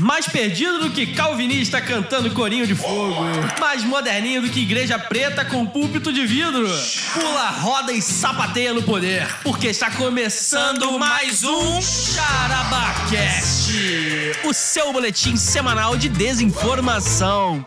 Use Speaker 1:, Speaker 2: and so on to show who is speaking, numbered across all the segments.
Speaker 1: Mais perdido do que calvinista cantando corinho de fogo. Mais moderninho do que igreja preta com púlpito de vidro. Pula, roda e sapateia no poder. Porque está começando mais um Charabacast. O seu boletim semanal de desinformação.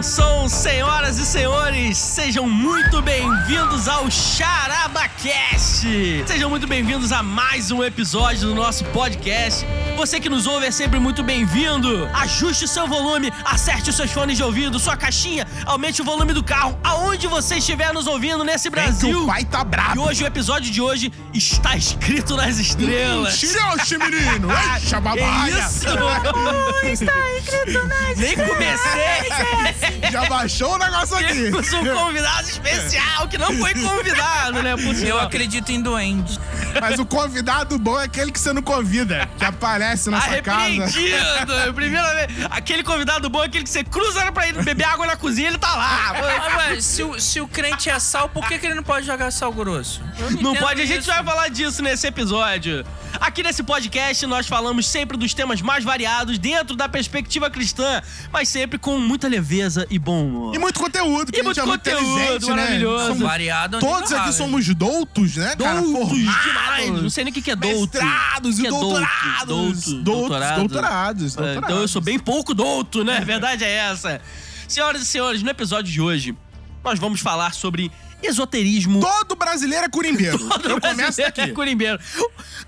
Speaker 1: Atenção, senhoras e senhores, sejam muito bem-vindos ao Charabacast. Sejam muito bem-vindos a mais um episódio do nosso podcast. Você que nos ouve é sempre muito bem-vindo. Ajuste o seu volume, acerte os seus fones de ouvido, sua caixinha, aumente o volume do carro, aonde você estiver nos ouvindo nesse Brasil.
Speaker 2: O pai tá
Speaker 1: E
Speaker 2: brabo.
Speaker 1: hoje o episódio de hoje está escrito nas estrelas.
Speaker 2: Oxe, menino! Eixa, babaia!
Speaker 1: É isso? Nem comecei.
Speaker 2: Já baixou o negócio aqui.
Speaker 1: Temos um convidado especial que não foi convidado, né? Por
Speaker 3: Eu acredito em duende.
Speaker 2: Mas o convidado bom é aquele que você não convida, que aparece na sua casa.
Speaker 1: Arrependido! Primeira vez. Aquele convidado bom é aquele que você cruza pra ir beber água na cozinha ele tá lá.
Speaker 3: Ah, ué, se, o, se o crente é sal, por que, que ele não pode jogar sal grosso?
Speaker 1: Não
Speaker 3: entendo
Speaker 1: pode, a gente
Speaker 3: isso.
Speaker 1: vai falar disso nesse episódio. Aqui nesse podcast nós falamos sempre dos temas mais variados dentro da perspectiva cristã, mas sempre com muita leveza e bom humor.
Speaker 2: E muito conteúdo, que
Speaker 1: E
Speaker 2: a gente
Speaker 1: muito
Speaker 2: é muito
Speaker 1: conteúdo,
Speaker 2: né?
Speaker 1: maravilhoso.
Speaker 2: Somos-
Speaker 3: Variado
Speaker 2: Todos
Speaker 3: não
Speaker 2: aqui somos doutos, né, cara?
Speaker 1: Doutos demais. Não sei nem o que, que é douto.
Speaker 2: Mestrados e
Speaker 1: é douto?
Speaker 2: doutorados.
Speaker 1: Douto,
Speaker 2: Doutos,
Speaker 1: doutorado.
Speaker 2: doutorados,
Speaker 1: É,
Speaker 2: doutorados.
Speaker 1: Então eu sou bem pouco douto, né? A verdade é essa. Senhoras e senhores, no episódio de hoje, nós vamos falar sobre esoterismo.
Speaker 2: Todo brasileiro é curimbeiro.
Speaker 1: Todo
Speaker 2: eu começo
Speaker 1: brasileiro
Speaker 2: daqui.
Speaker 1: é curimbeiro.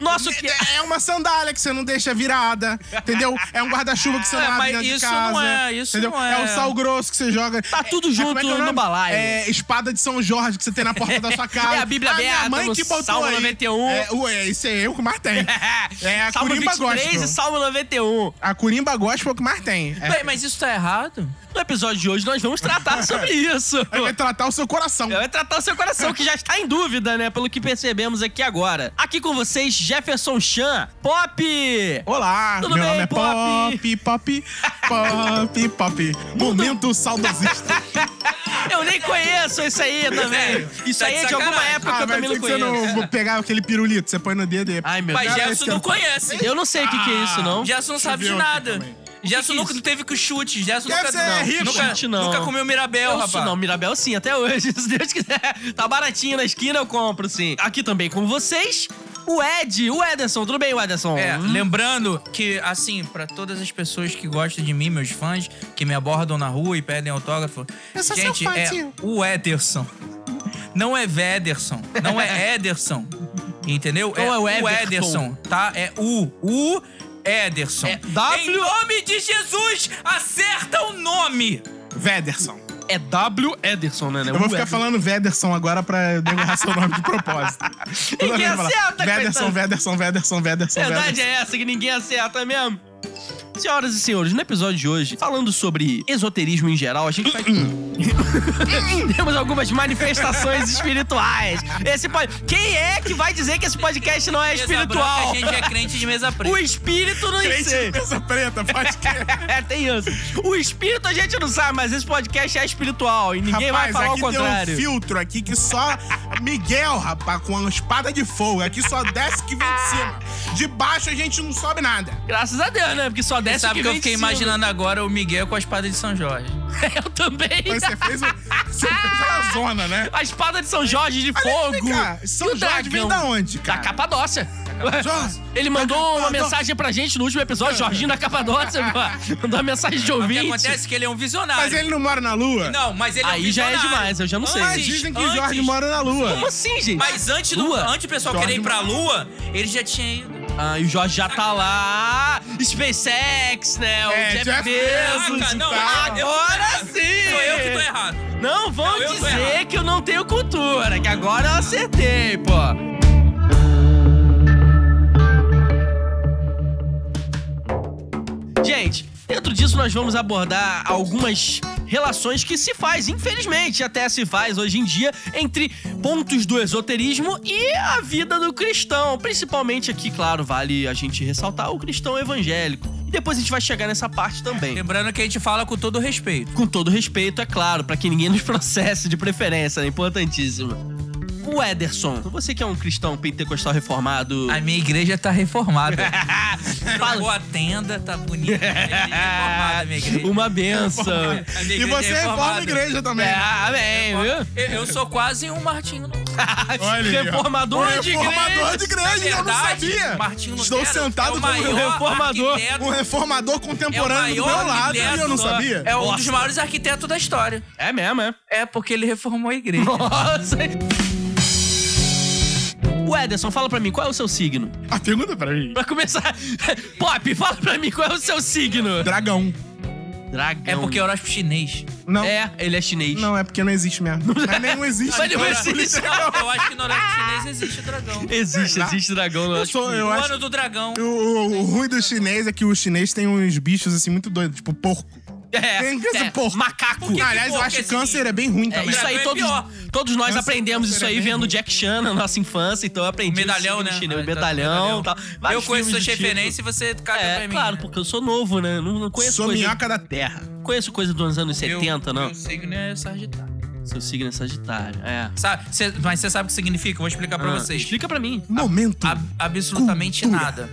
Speaker 1: Nosso que...
Speaker 2: É uma sandália que você não deixa virada, entendeu? É um guarda-chuva que você não
Speaker 3: É,
Speaker 2: abre
Speaker 3: mas
Speaker 2: dentro de
Speaker 3: isso
Speaker 2: casa.
Speaker 3: não é, isso
Speaker 2: entendeu?
Speaker 3: não é.
Speaker 2: É o sal grosso que você joga.
Speaker 1: Tá tudo
Speaker 2: É- é,
Speaker 1: junto
Speaker 2: é é
Speaker 1: no balaio.
Speaker 2: É espada de São Jorge que você tem na porta da sua casa.
Speaker 1: É a Bíblia
Speaker 2: minha
Speaker 1: aberta
Speaker 2: mãe que botou
Speaker 1: Salmo
Speaker 2: aí.
Speaker 1: 91.
Speaker 2: É, ué, esse é eu que mais tem. É a
Speaker 1: Salmo
Speaker 2: Curimba
Speaker 1: 23
Speaker 2: Gospel.
Speaker 1: e Salmo 91.
Speaker 2: A Curimba Gospel é o que mais tem. É,
Speaker 3: Bem, mas isso tá errado?
Speaker 1: No episódio de hoje, nós vamos tratar sobre isso.
Speaker 2: Vai tratar o seu coração.
Speaker 1: Vai tratar o seu coração, que já está em dúvida, né? Pelo que percebemos aqui agora. Aqui com vocês, Jefferson Chan. Pop!
Speaker 2: Olá,
Speaker 1: Tudo
Speaker 2: meu
Speaker 1: bem,
Speaker 2: nome é
Speaker 1: Pop?
Speaker 2: Pop, Pop, Pop, Pop. Momento saudosista.
Speaker 1: Eu nem conheço isso aí também.
Speaker 3: Sério?
Speaker 1: Isso
Speaker 3: Tá
Speaker 1: aí
Speaker 3: de
Speaker 1: é de alguma época que
Speaker 2: Ah,
Speaker 1: eu
Speaker 2: mas
Speaker 1: também
Speaker 2: tem
Speaker 1: não
Speaker 2: que você
Speaker 1: conheço.
Speaker 2: não vou pegar aquele pirulito, você põe no dedo e...
Speaker 1: Ai, meu
Speaker 3: Mas
Speaker 1: Deus.
Speaker 2: esse
Speaker 3: Gerson
Speaker 2: que eu
Speaker 3: não conhece.
Speaker 1: Eu não sei o que, que é isso, não.
Speaker 3: Gerson não sabe de nada.
Speaker 2: também.
Speaker 3: Gerson
Speaker 1: que
Speaker 3: nunca
Speaker 1: isso?
Speaker 3: teve com chute. Gerson
Speaker 2: Deve
Speaker 3: nunca,
Speaker 2: ser
Speaker 3: não,
Speaker 2: rico.
Speaker 3: nunca,
Speaker 1: Chute, não.
Speaker 3: nunca comeu Mirabel,
Speaker 1: Eu
Speaker 3: rapaz.
Speaker 1: não, Mirabel sim, até hoje. Se Deus quiser. Tá baratinho na esquina, eu compro sim. Aqui também com vocês, o Ed, o Ederson. Tudo bem, o Ederson?
Speaker 3: É,
Speaker 1: Hum?
Speaker 3: lembrando que, assim, pra todas as pessoas que gostam de mim, meus fãs, que me abordam na rua e pedem autógrafo,
Speaker 2: Eu sou
Speaker 3: gente,
Speaker 2: seu fã,
Speaker 3: é
Speaker 2: tio.
Speaker 3: o Ederson. Não é Vederson, não é Ederson. Entendeu?
Speaker 1: Não é o
Speaker 3: o
Speaker 1: Everton.
Speaker 3: Ederson, tá? É o, o Ederson.
Speaker 1: É W-
Speaker 3: Em nome de Jesus, acerta o nome!
Speaker 2: Vederson.
Speaker 1: É W Ederson, né?
Speaker 2: Eu vou ficar falando Vederson agora pra derrubar seu nome de propósito.
Speaker 1: Ninguém
Speaker 2: vou falar,
Speaker 1: acerta,
Speaker 2: Vederson. Vederson, Vederson, Vederson,
Speaker 1: A verdade
Speaker 2: Vederson.
Speaker 1: é essa, que ninguém acerta mesmo. Senhoras e senhores, no episódio de hoje, falando sobre esoterismo em geral, a gente vai. Temos algumas manifestações espirituais. Esse pod... Quem é que vai dizer que esse podcast não é espiritual?
Speaker 3: branca, a gente é crente de mesa preta.
Speaker 1: O espírito não
Speaker 2: Crente
Speaker 1: sei.
Speaker 2: de mesa preta, pode crer.
Speaker 1: É, tem isso. O espírito a gente não sabe, mas esse podcast é espiritual e ninguém vai
Speaker 2: rapaz,
Speaker 1: falar o
Speaker 2: aqui
Speaker 1: contrário.
Speaker 2: tem um filtro aqui que só Miguel, rapaz, com uma espada de fogo. Aqui só desce que vem de cima. De baixo a gente não sobe nada.
Speaker 1: Graças a Deus, né? Porque só
Speaker 3: Você
Speaker 1: desce
Speaker 3: sabe
Speaker 1: que
Speaker 3: que eu
Speaker 1: vem
Speaker 3: fiquei imaginando agora o Miguel com a espada de São Jorge.
Speaker 1: Eu também.
Speaker 2: Mas você fez, você fez a zona, né?
Speaker 1: A espada de São Jorge de
Speaker 2: Aliás,
Speaker 1: fogo.
Speaker 2: vem cá, São
Speaker 1: o
Speaker 2: Jorge vem
Speaker 1: dragão?
Speaker 2: da onde,
Speaker 1: Da
Speaker 2: cara?
Speaker 1: Capadócia.
Speaker 2: Jorge,
Speaker 1: Ele mandou
Speaker 2: da
Speaker 1: uma mensagem pra gente no último episódio, Jorginho da Capadócia, mandou uma mensagem de
Speaker 3: O que
Speaker 1: ouvinte.
Speaker 3: acontece é que ele é um visionário.
Speaker 2: Mas ele não mora na lua?
Speaker 3: Não, mas ele é um
Speaker 1: Aí já é demais, eu já não sei.
Speaker 2: Mas dizem que
Speaker 3: antes-
Speaker 2: Jorge mora na lua.
Speaker 1: Como assim, gente?
Speaker 3: Mas antes, do, antes do pessoal
Speaker 2: Jorge
Speaker 3: querer ir pra Lua, ele já tinha ido.
Speaker 1: Ah, e o Jorge já tá lá. SpaceX, né? O
Speaker 2: É,
Speaker 1: Jeff,
Speaker 2: Jeff
Speaker 1: Bezos.
Speaker 3: Bezos não, eu-
Speaker 1: agora sim!
Speaker 3: Sou eu que tô errado.
Speaker 1: Não vão
Speaker 3: Não, eu
Speaker 1: dizer
Speaker 3: errado.
Speaker 1: que eu não tenho cultura, que agora eu acertei, pô. Gente, dentro disso nós vamos abordar algumas relações que se faz, infelizmente, até se faz hoje em dia, entre pontos do esoterismo e a vida do cristão. Principalmente aqui, claro, vale a gente ressaltar o cristão evangélico. depois a gente vai chegar nessa parte também.
Speaker 3: Lembrando que a gente fala com todo respeito.
Speaker 1: Com todo respeito, é claro, pra que ninguém nos processe de preferência, é importantíssimo. O Ederson, você que é um cristão pentecostal reformado.
Speaker 3: A minha igreja tá reformada.
Speaker 1: Fala-
Speaker 3: Trocou a tenda, tá bonita. reformada a minha igreja.
Speaker 1: Uma benção.
Speaker 2: E
Speaker 3: igreja
Speaker 2: você
Speaker 3: é
Speaker 2: reforma a igreja também.
Speaker 1: É, amém, viu?
Speaker 3: Eu, eu sou quase um Martinho.
Speaker 2: Olha.
Speaker 1: Reformador
Speaker 2: Um
Speaker 1: de
Speaker 2: reformador
Speaker 1: igreja.
Speaker 2: de igreja,
Speaker 3: Na
Speaker 2: eu não
Speaker 3: verdade,
Speaker 2: sabia.
Speaker 3: Martinho
Speaker 2: Estou
Speaker 3: Lutero
Speaker 2: sentado
Speaker 3: é o
Speaker 2: como um
Speaker 1: reformador.
Speaker 2: Um reformador
Speaker 3: é o
Speaker 2: contemporâneo do
Speaker 3: maior
Speaker 2: meu lado e eu não sabia.
Speaker 3: É um dos
Speaker 1: Nossa.
Speaker 3: maiores arquitetos da história.
Speaker 1: É mesmo, é?
Speaker 3: É porque ele reformou a igreja.
Speaker 1: Nossa. O Ederson, fala pra mim, qual é o seu signo?
Speaker 2: A pergunta pra mim.
Speaker 1: Pra começar, Pop, fala pra mim qual é o seu signo.
Speaker 2: Dragão.
Speaker 1: Dragão.
Speaker 3: É porque é horóscopo chinês.
Speaker 2: Não.
Speaker 1: É, ele é chinês.
Speaker 2: Não, é porque não existe mesmo. Mas nem não existe.
Speaker 1: Mas não existe.
Speaker 3: Eu acho que no horóscopo chinês existe dragão.
Speaker 1: Existe, existe dragão. no
Speaker 2: Eu sou, eu
Speaker 3: o
Speaker 2: acho
Speaker 3: ano do dragão.
Speaker 2: O, o, o ruim do chinês é que o chinês tem uns bichos assim muito doidos, tipo porco.
Speaker 1: É,
Speaker 2: Tem esse
Speaker 1: é,
Speaker 2: porco.
Speaker 1: macaco.
Speaker 3: que
Speaker 2: Aliás, eu acho
Speaker 3: é
Speaker 2: que câncer
Speaker 3: esse?
Speaker 2: é bem ruim
Speaker 1: É,
Speaker 2: também.
Speaker 1: isso aí
Speaker 3: é
Speaker 1: todos, todos nós
Speaker 2: Câncer-
Speaker 1: aprendemos
Speaker 2: câncer
Speaker 1: isso
Speaker 2: é
Speaker 1: aí vendo
Speaker 2: ruim.
Speaker 1: Jack Chan na nossa infância, então eu aprendi
Speaker 3: Medalhão, né?
Speaker 1: chinês,
Speaker 3: Ah,
Speaker 1: medalhão e tal.
Speaker 3: Eu conheço suas
Speaker 1: tipo.
Speaker 3: referências e você caga
Speaker 1: É,
Speaker 3: pra mim.
Speaker 1: claro,
Speaker 3: né?
Speaker 1: porque eu sou novo, né? Não, não conheço
Speaker 2: Sou
Speaker 1: coisa,
Speaker 2: minhoca da terra.
Speaker 1: conheço coisa dos anos
Speaker 3: Meu-
Speaker 1: 70, não.
Speaker 3: Meu signo é Sagitário.
Speaker 1: Seu signo é Sagitário, é.
Speaker 3: Sabe, cê- mas você sabe o que significa? Eu vou explicar pra
Speaker 1: Ah,
Speaker 3: vocês.
Speaker 1: Explica pra mim.
Speaker 2: Momento.
Speaker 3: Ab- absolutamente
Speaker 2: Cultura.
Speaker 3: nada.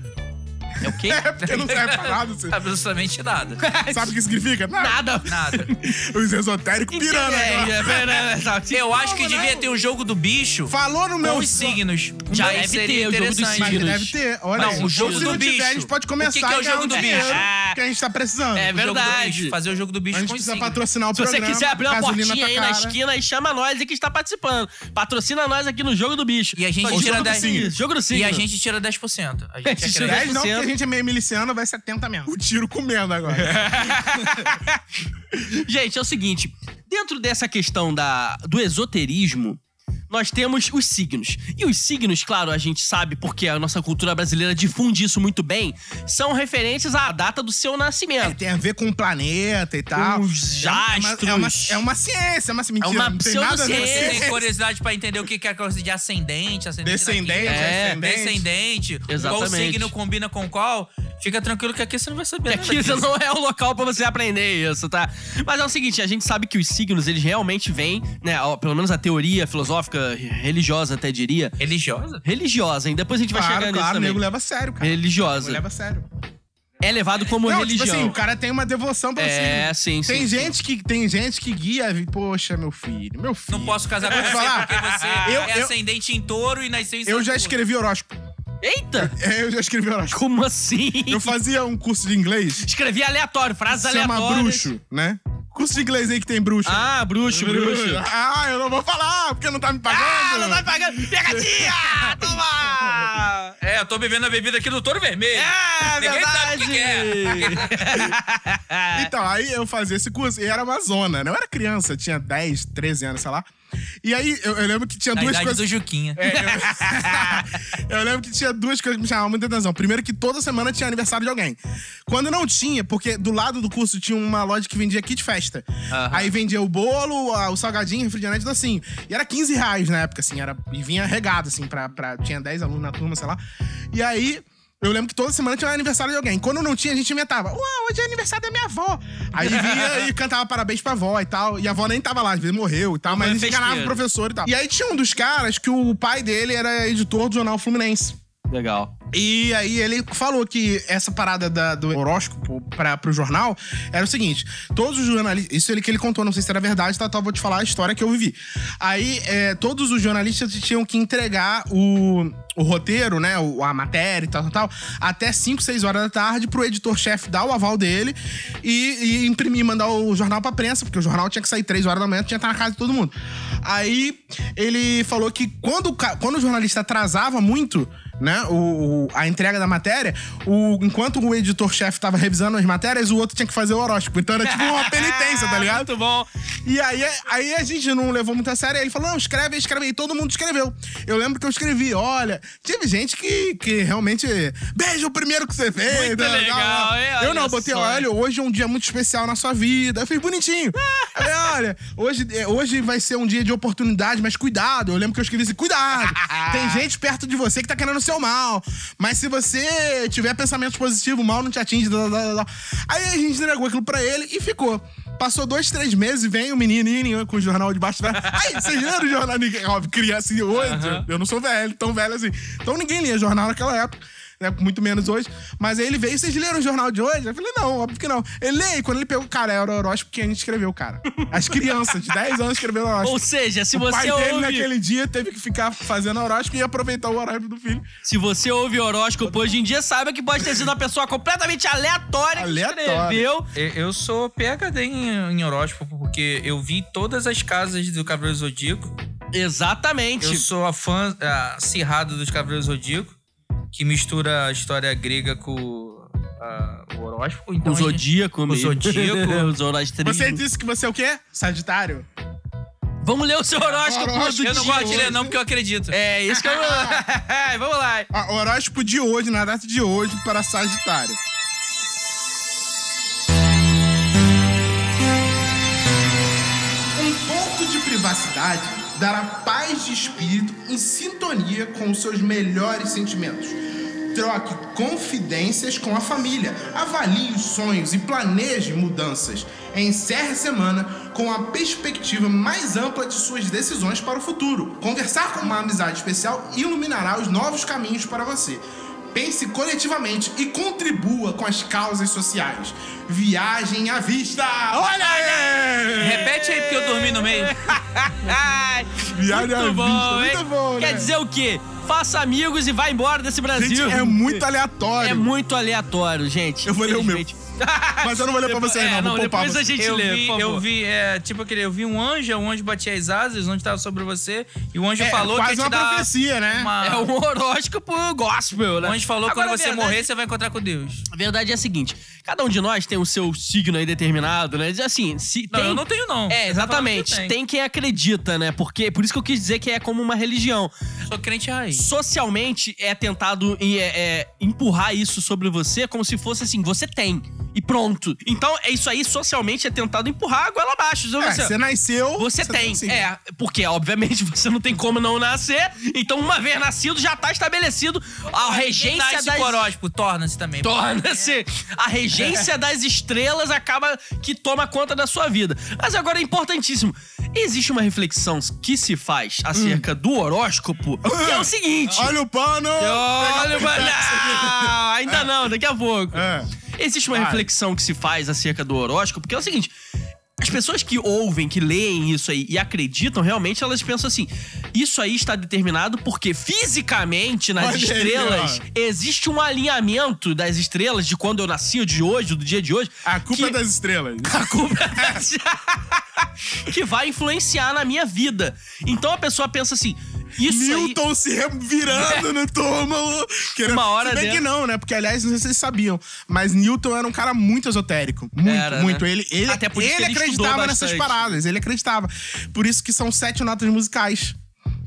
Speaker 1: É o quê?
Speaker 2: É porque não serve pra nada. Você
Speaker 3: Absolutamente nada.
Speaker 2: sabe o que significa?
Speaker 1: Nada.
Speaker 3: Nada.
Speaker 2: Os esotéricos pirando
Speaker 1: É,
Speaker 2: agora.
Speaker 1: é, pera, sabe?
Speaker 3: Eu acho que devia
Speaker 2: não?
Speaker 3: ter o jogo do bicho
Speaker 2: Falou no meu...
Speaker 3: com os signos.
Speaker 1: Já deve
Speaker 3: seria
Speaker 1: ter o jogo dos signos.
Speaker 2: deve ter. Olha
Speaker 3: Não, o jogo
Speaker 2: Se
Speaker 3: do
Speaker 2: não tiver,
Speaker 3: bicho.
Speaker 2: a gente pode começar
Speaker 3: O que que é o jogo do bicho?
Speaker 2: que a gente tá precisando.
Speaker 1: É verdade.
Speaker 3: Fazer o jogo do bicho
Speaker 2: A gente
Speaker 3: com
Speaker 2: precisa patrocinar o
Speaker 1: Se você
Speaker 2: programa.
Speaker 1: quiser abrir uma portinha aí na esquina e chama nós aí que está participando. Patrocina nós aqui no Jogo do Bicho.
Speaker 3: E a gente tira
Speaker 1: jogo do
Speaker 3: 10
Speaker 1: signo, Jogo do signo.
Speaker 3: E a gente tira 10%. A gente
Speaker 1: gente
Speaker 3: já
Speaker 1: tira
Speaker 3: quer
Speaker 2: 10 não,
Speaker 1: 10%.
Speaker 2: porque a gente é meio miliciano, vai 70 mesmo. O tiro comendo agora.
Speaker 1: Gente, é o seguinte. Dentro dessa questão da, do esoterismo, nós temos os signos. E os signos, claro, a gente sabe porque a nossa cultura brasileira difunde isso muito bem, são referentes à data do seu
Speaker 2: É,
Speaker 1: nascimento.
Speaker 2: tem a ver com o planeta e tal.
Speaker 1: os
Speaker 2: É uma- É uma,
Speaker 1: astros.
Speaker 2: é uma, é uma ciência, é uma mentira.
Speaker 1: uma
Speaker 2: não tem nada a ver
Speaker 3: tem curiosidade pra entender o que é coisa de ascendente, ascendente
Speaker 2: Descendente,
Speaker 1: É,
Speaker 2: ascendente.
Speaker 3: descendente, qual
Speaker 1: Exatamente.
Speaker 3: signo combina com qual, fica tranquilo que aqui você não vai saber nada
Speaker 1: Aqui
Speaker 3: disso.
Speaker 1: não é o local pra você aprender isso, tá? Mas é o seguinte, a gente sabe que os signos, eles realmente vêm, né? Pelo menos a teoria filosófica, religiosa até diria.
Speaker 3: Religiosa?
Speaker 1: Religiosa, hein? Depois a gente vai
Speaker 2: Claro,
Speaker 1: chegar nisso
Speaker 2: claro, o nego leva a sério, cara.
Speaker 1: Religiosa.
Speaker 2: leva a sério.
Speaker 1: É levado como
Speaker 2: Não,
Speaker 1: religião.
Speaker 2: tipo assim, o cara tem uma devoção pra
Speaker 1: É,
Speaker 2: signo.
Speaker 1: sim, sim.
Speaker 2: Tem
Speaker 1: sim.
Speaker 2: gente que tem gente que guia, poxa, meu filho, meu filho.
Speaker 3: Não posso casar com
Speaker 2: Eu
Speaker 3: você porque você
Speaker 2: Eu-
Speaker 3: é
Speaker 2: eu-
Speaker 3: ascendente em touro e nasceu em
Speaker 2: Eu já escrevi horóscopo.
Speaker 1: Eita!
Speaker 2: É, eu já escrevi horóscopo.
Speaker 1: Como assim?
Speaker 2: Eu fazia um curso de inglês,
Speaker 1: Escrevi aleatório, frases
Speaker 2: se chama
Speaker 1: aleatórias.
Speaker 2: bruxo, né? Curso de inglês aí que tem bruxo.
Speaker 1: Ah, bruxo, bruxo.
Speaker 2: Ah, eu não vou falar, porque não tá me pagando.
Speaker 1: Ah, não tá me pagando. Pegadinha! Toma!
Speaker 3: É, eu tô bebendo a bebida aqui do touro vermelho.
Speaker 1: É,
Speaker 3: Ninguém sabe o que
Speaker 1: verdade!
Speaker 3: que
Speaker 2: Então, aí eu fazia esse curso e era uma zona, né? Eu era criança, tinha 10, 13 anos, sei lá. E aí eu, eu lembro que tinha
Speaker 3: Na
Speaker 2: duas coisas.
Speaker 3: do Juquinha.
Speaker 2: É, eu... eu lembro que tinha duas coisas que me chamavam muita atenção. Primeiro, que toda semana tinha aniversário de alguém. Quando não tinha, porque do lado do curso tinha uma loja que vendia kit festa.
Speaker 1: Aham.
Speaker 2: Aí vendia o bolo, o salgadinho, refrigerante, assim. E era 15 reais na época, assim. Era, e vinha regado, assim, pra, pra. Tinha 10 alunos na turma, sei lá. E aí. Eu lembro que toda semana tinha um aniversário de alguém. Quando não tinha, a gente inventava. Uau, hoje é aniversário da minha avó. Aí via e cantava parabéns pra avó e tal. E a avó nem tava lá, às vezes morreu e tal. Mas a gente enganava o professor e tal. E aí tinha um dos caras que o pai dele era editor do jornal Fluminense.
Speaker 1: Legal.
Speaker 2: E aí ele falou que essa parada da- do horóscopo pra, pro jornal era o seguinte: todos os jornalistas. Isso ele que ele contou, não sei se era verdade, tá? Eu vou te falar a história que eu vivi. Aí, é, todos os jornalistas tinham que entregar o, o roteiro, né? o- a matéria e tal, tal, tal, até 5, 6 horas da tarde pro editor-chefe dar o aval dele e, e imprimir, mandar o jornal pra prensa, porque o jornal tinha que sair 3 horas da manhã, tinha que estar na casa de todo mundo. Aí ele falou que quando, o quando o jornalista atrasava muito né, o, o- a entrega da matéria, o, enquanto o editor-chefe tava revisando as matérias, o outro tinha que fazer o horóscopo. Então era tipo uma penitência, tá ligado?
Speaker 1: Muito bom.
Speaker 2: E aí, aí a gente não levou muito a sério. Aí ele falou: não, escreve escreve aí. Todo mundo escreveu. Eu lembro que eu escrevi: olha, teve gente que, que realmente. Beijo o primeiro que você fez.
Speaker 1: Muito
Speaker 2: né,
Speaker 1: legal,
Speaker 2: tal.
Speaker 1: hein?
Speaker 2: Eu não, botei,
Speaker 1: só.
Speaker 2: olha, hoje é um dia muito especial na sua vida. Eu fiz bonitinho. Eu falei, olha, hoje, é, hoje vai ser um dia de oportunidade, mas cuidado. Eu lembro que eu escrevi assim: cuidado. Tem gente perto de você que tá querendo seu mal. Mas se você tiver pensamentos positivos, o mal não te atinge. Blá, blá, blá. Aí a gente entregou aquilo pra ele e ficou. Passou dois, três meses e vem o menininho com o jornal debaixo da. Aí, vocês leram o jornal? Ninguém- Óbvio, criança assim, hoje. Eu não sou velho, tão velho assim. Então ninguém lia jornal naquela época. Né, muito menos hoje. Mas aí ele veio, vocês leram o jornal de hoje? Eu falei, não, óbvio que não. Ele lê, e quando ele pegou, cara, era o horóscopo que a gente escreveu, cara. As crianças de 10 anos escreveram o horóscopo.
Speaker 1: Ou seja, se
Speaker 2: o pai
Speaker 1: você
Speaker 2: dele
Speaker 1: ouve.
Speaker 2: naquele dia teve que ficar fazendo horóscopo e aproveitar o horário do filho.
Speaker 1: Se você ouve horóscopo hoje em dia, saiba que pode ter sido uma pessoa completamente aleatória que escreveu.
Speaker 3: Eu- sou PHD em, em horóscopo, porque eu vi todas as casas do Cavaleiro Zodíaco.
Speaker 1: Exatamente.
Speaker 3: Eu sou a fã acirrado dos Cavaleiros Zodíaco, que mistura a história grega com ah, o horóscopo. Então
Speaker 1: O
Speaker 3: a gente-
Speaker 1: zodíaco
Speaker 3: O
Speaker 1: mesmo.
Speaker 3: zodíaco.
Speaker 1: o zoroastrismo.
Speaker 2: Você disse que você é o quê? Sagitário?
Speaker 1: Vamos ler o seu horóscopo
Speaker 2: Horóscopo.
Speaker 1: do
Speaker 3: Eu não gosto de ler não, porque eu acredito.
Speaker 1: É, isso que eu... Vamos lá.
Speaker 2: Ah, horóscopo de hoje, na data de hoje, para Sagitário. Um pouco de privacidade dará paz de espírito em sintonia com os seus melhores sentimentos. Troque confidências com a família, avalie os sonhos e planeje mudanças. Encerre a semana com a perspectiva mais ampla de suas decisões para o futuro. Conversar com uma amizade especial iluminará os novos caminhos para você. Pense coletivamente e contribua com as causas sociais. Viagem à vista! Olha aí!
Speaker 3: Repete aí, porque eu dormi no meio.
Speaker 2: Viagem à
Speaker 1: bom,
Speaker 2: vista,
Speaker 1: hein?
Speaker 2: muito bom,
Speaker 1: Quer
Speaker 2: né?
Speaker 1: dizer o quê? Faça amigos e vá embora desse Brasil.
Speaker 2: Gente, é muito aleatório.
Speaker 1: É muito aleatório, gente.
Speaker 2: Eu vou ler o meu. Mas eu não vou ler pra vocês,
Speaker 1: É,
Speaker 2: não. Vou poupar
Speaker 1: depois a gente
Speaker 3: Eu
Speaker 1: lê,
Speaker 3: vi,
Speaker 1: por favor.
Speaker 3: eu vi, é, tipo aquele, eu vi um anjo, o anjo batia as asas, o anjo tava sobre você, e o anjo
Speaker 2: É,
Speaker 3: falou
Speaker 2: quase
Speaker 3: que
Speaker 2: uma profecia, né?
Speaker 3: uma-
Speaker 1: É um horóscopo gospel, né?
Speaker 3: O anjo falou que
Speaker 1: Agora,
Speaker 3: quando você
Speaker 1: verdade-
Speaker 3: morrer, você vai encontrar com Deus.
Speaker 1: A verdade é a seguinte: cada um de nós tem o seu signo aí determinado, né? Diz Assim, se
Speaker 3: Não,
Speaker 1: tem...
Speaker 3: eu não tenho, não.
Speaker 1: É,
Speaker 3: tá que
Speaker 1: exatamente.
Speaker 3: tem.
Speaker 1: Tem quem acredita, né? Porque por isso que eu quis dizer que é como uma religião.
Speaker 3: Sou crente raiz.
Speaker 1: Socialmente é tentado e é, é, empurrar isso sobre você como se fosse assim, você tem. E pronto. Então, é isso aí, socialmente é tentado empurrar a goela abaixo. Então,
Speaker 2: É,
Speaker 1: você,
Speaker 2: você nasceu.
Speaker 1: você tem.
Speaker 2: sim.
Speaker 1: É, porque obviamente você não tem como não nascer. Então, uma vez nascido, já tá estabelecido a regência das
Speaker 3: horóscopo, torna-se também.
Speaker 1: Torna-se. A regência das estrelas acaba que toma conta da sua vida. Mas agora é importantíssimo. Existe uma reflexão que se faz acerca do horóscopo, que é o seguinte.
Speaker 2: Olha o pano!
Speaker 1: Olha, mano, não, ainda não, daqui a pouco.
Speaker 2: É.
Speaker 1: Existe uma reflexão que se faz acerca do horóscopo, que é o seguinte. As pessoas que ouvem, que leem isso aí e acreditam, realmente elas pensam assim: isso aí está determinado porque fisicamente nas
Speaker 2: Olha aí,
Speaker 1: estrelas existe um alinhamento das estrelas de quando eu nasci, ou de hoje, do dia de hoje.
Speaker 2: A culpa
Speaker 1: que...
Speaker 2: é das estrelas.
Speaker 1: A culpa é das- que vai influenciar na minha vida. Então a pessoa pensa assim: isso aí.
Speaker 2: Newton se virando no túmulo. Querendo...
Speaker 1: Uma hora
Speaker 2: Se bem que não, né? Porque, aliás, não sei se vocês sabiam, mas Newton era um cara muito esotérico. Muito,
Speaker 1: Era,
Speaker 2: muito.
Speaker 1: né?
Speaker 2: Ele, ele,
Speaker 1: Até por isso
Speaker 2: ele
Speaker 1: ele
Speaker 2: acreditava nessas paradas. Ele acreditava. Por isso que são sete notas musicais.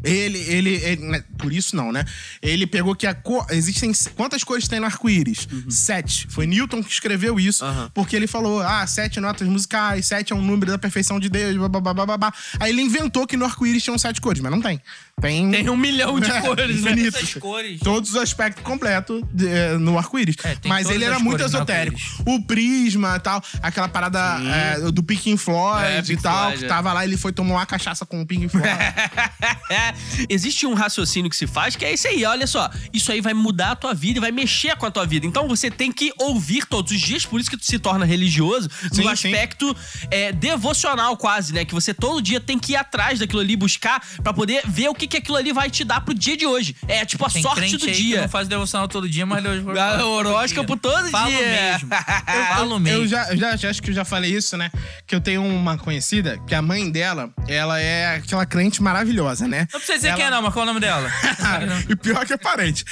Speaker 2: Ele, ele, ele- né, por isso não, né? Ele pegou que a cor, existem quantas cores tem no arco-íris? Sete. Foi Newton que escreveu isso,
Speaker 1: Uhum.
Speaker 2: Porque ele falou: "Ah, sete notas musicais, sete é um número da perfeição de Deus", babá, babá. Aí ele inventou que no arco-íris tinham sete cores, mas não tem. Tem
Speaker 1: Tem um milhão de
Speaker 2: É,
Speaker 1: cores, né?
Speaker 2: infinito.
Speaker 3: Essas cores.
Speaker 2: Todos os aspectos completos de- eh, no arco-íris.
Speaker 3: É,
Speaker 2: Mas ele era muito esotérico. O Prisma e tal, aquela parada eh, do Pink Floyd
Speaker 1: É,
Speaker 2: e
Speaker 1: Pink
Speaker 2: tal,
Speaker 1: Floyd,
Speaker 2: que
Speaker 1: é.
Speaker 2: tava lá, ele foi tomar uma cachaça com o Pink Floyd.
Speaker 1: Existe um raciocínio que se faz que é esse aí, olha só. Isso aí vai mudar a tua vida e vai mexer com a tua vida. Então você tem que ouvir todos os dias, por isso que tu se torna religioso,
Speaker 2: Sim,
Speaker 1: no aspecto é, devocional quase, né? Que você todo dia tem que ir atrás daquilo ali, buscar pra poder ver o que, que aquilo ali vai te dar pro dia de hoje. É tipo a
Speaker 3: Tem
Speaker 1: sorte do
Speaker 3: aí que
Speaker 1: dia.
Speaker 3: não faz devocional todo dia, mas Deus
Speaker 1: Ah, horóscopo todo
Speaker 3: Falo
Speaker 1: dia.
Speaker 3: mesmo. Falo mesmo.
Speaker 2: Eu já, eu já, já acho que eu já falei isso, né? Que eu tenho uma conhecida que a mãe dela, ela é aquela crente maravilhosa, né?
Speaker 3: Não precisa dizer
Speaker 2: Ela-
Speaker 3: quem é, não, mas qual é o nome dela?
Speaker 2: e pior que é parente.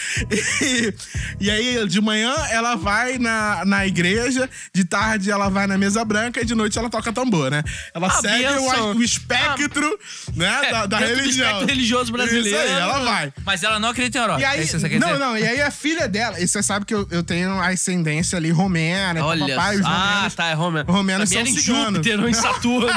Speaker 2: E, e aí, de manhã, ela vai na, na igreja, de tarde ela vai na mesa branca e de noite ela toca tambor, né? Ela
Speaker 1: A
Speaker 2: segue
Speaker 1: bênção.
Speaker 2: o, o espectro, né, da, da
Speaker 1: Ah,
Speaker 2: religião.
Speaker 1: Brasileiro.
Speaker 2: Isso aí, ela vai.
Speaker 3: Mas ela não acredita em horóscopo.
Speaker 2: E aí,
Speaker 3: é isso que você quer
Speaker 2: não,
Speaker 3: dizer?
Speaker 2: não, e aí a filha dela, e você sabe que eu, eu tenho a ascendência ali romena,
Speaker 1: Olha,
Speaker 2: papai, os
Speaker 1: ah,
Speaker 2: romenos-
Speaker 1: tá, é Romero.
Speaker 2: romenos são
Speaker 1: em
Speaker 2: ciganos.
Speaker 1: Júpiter ou em Saturno.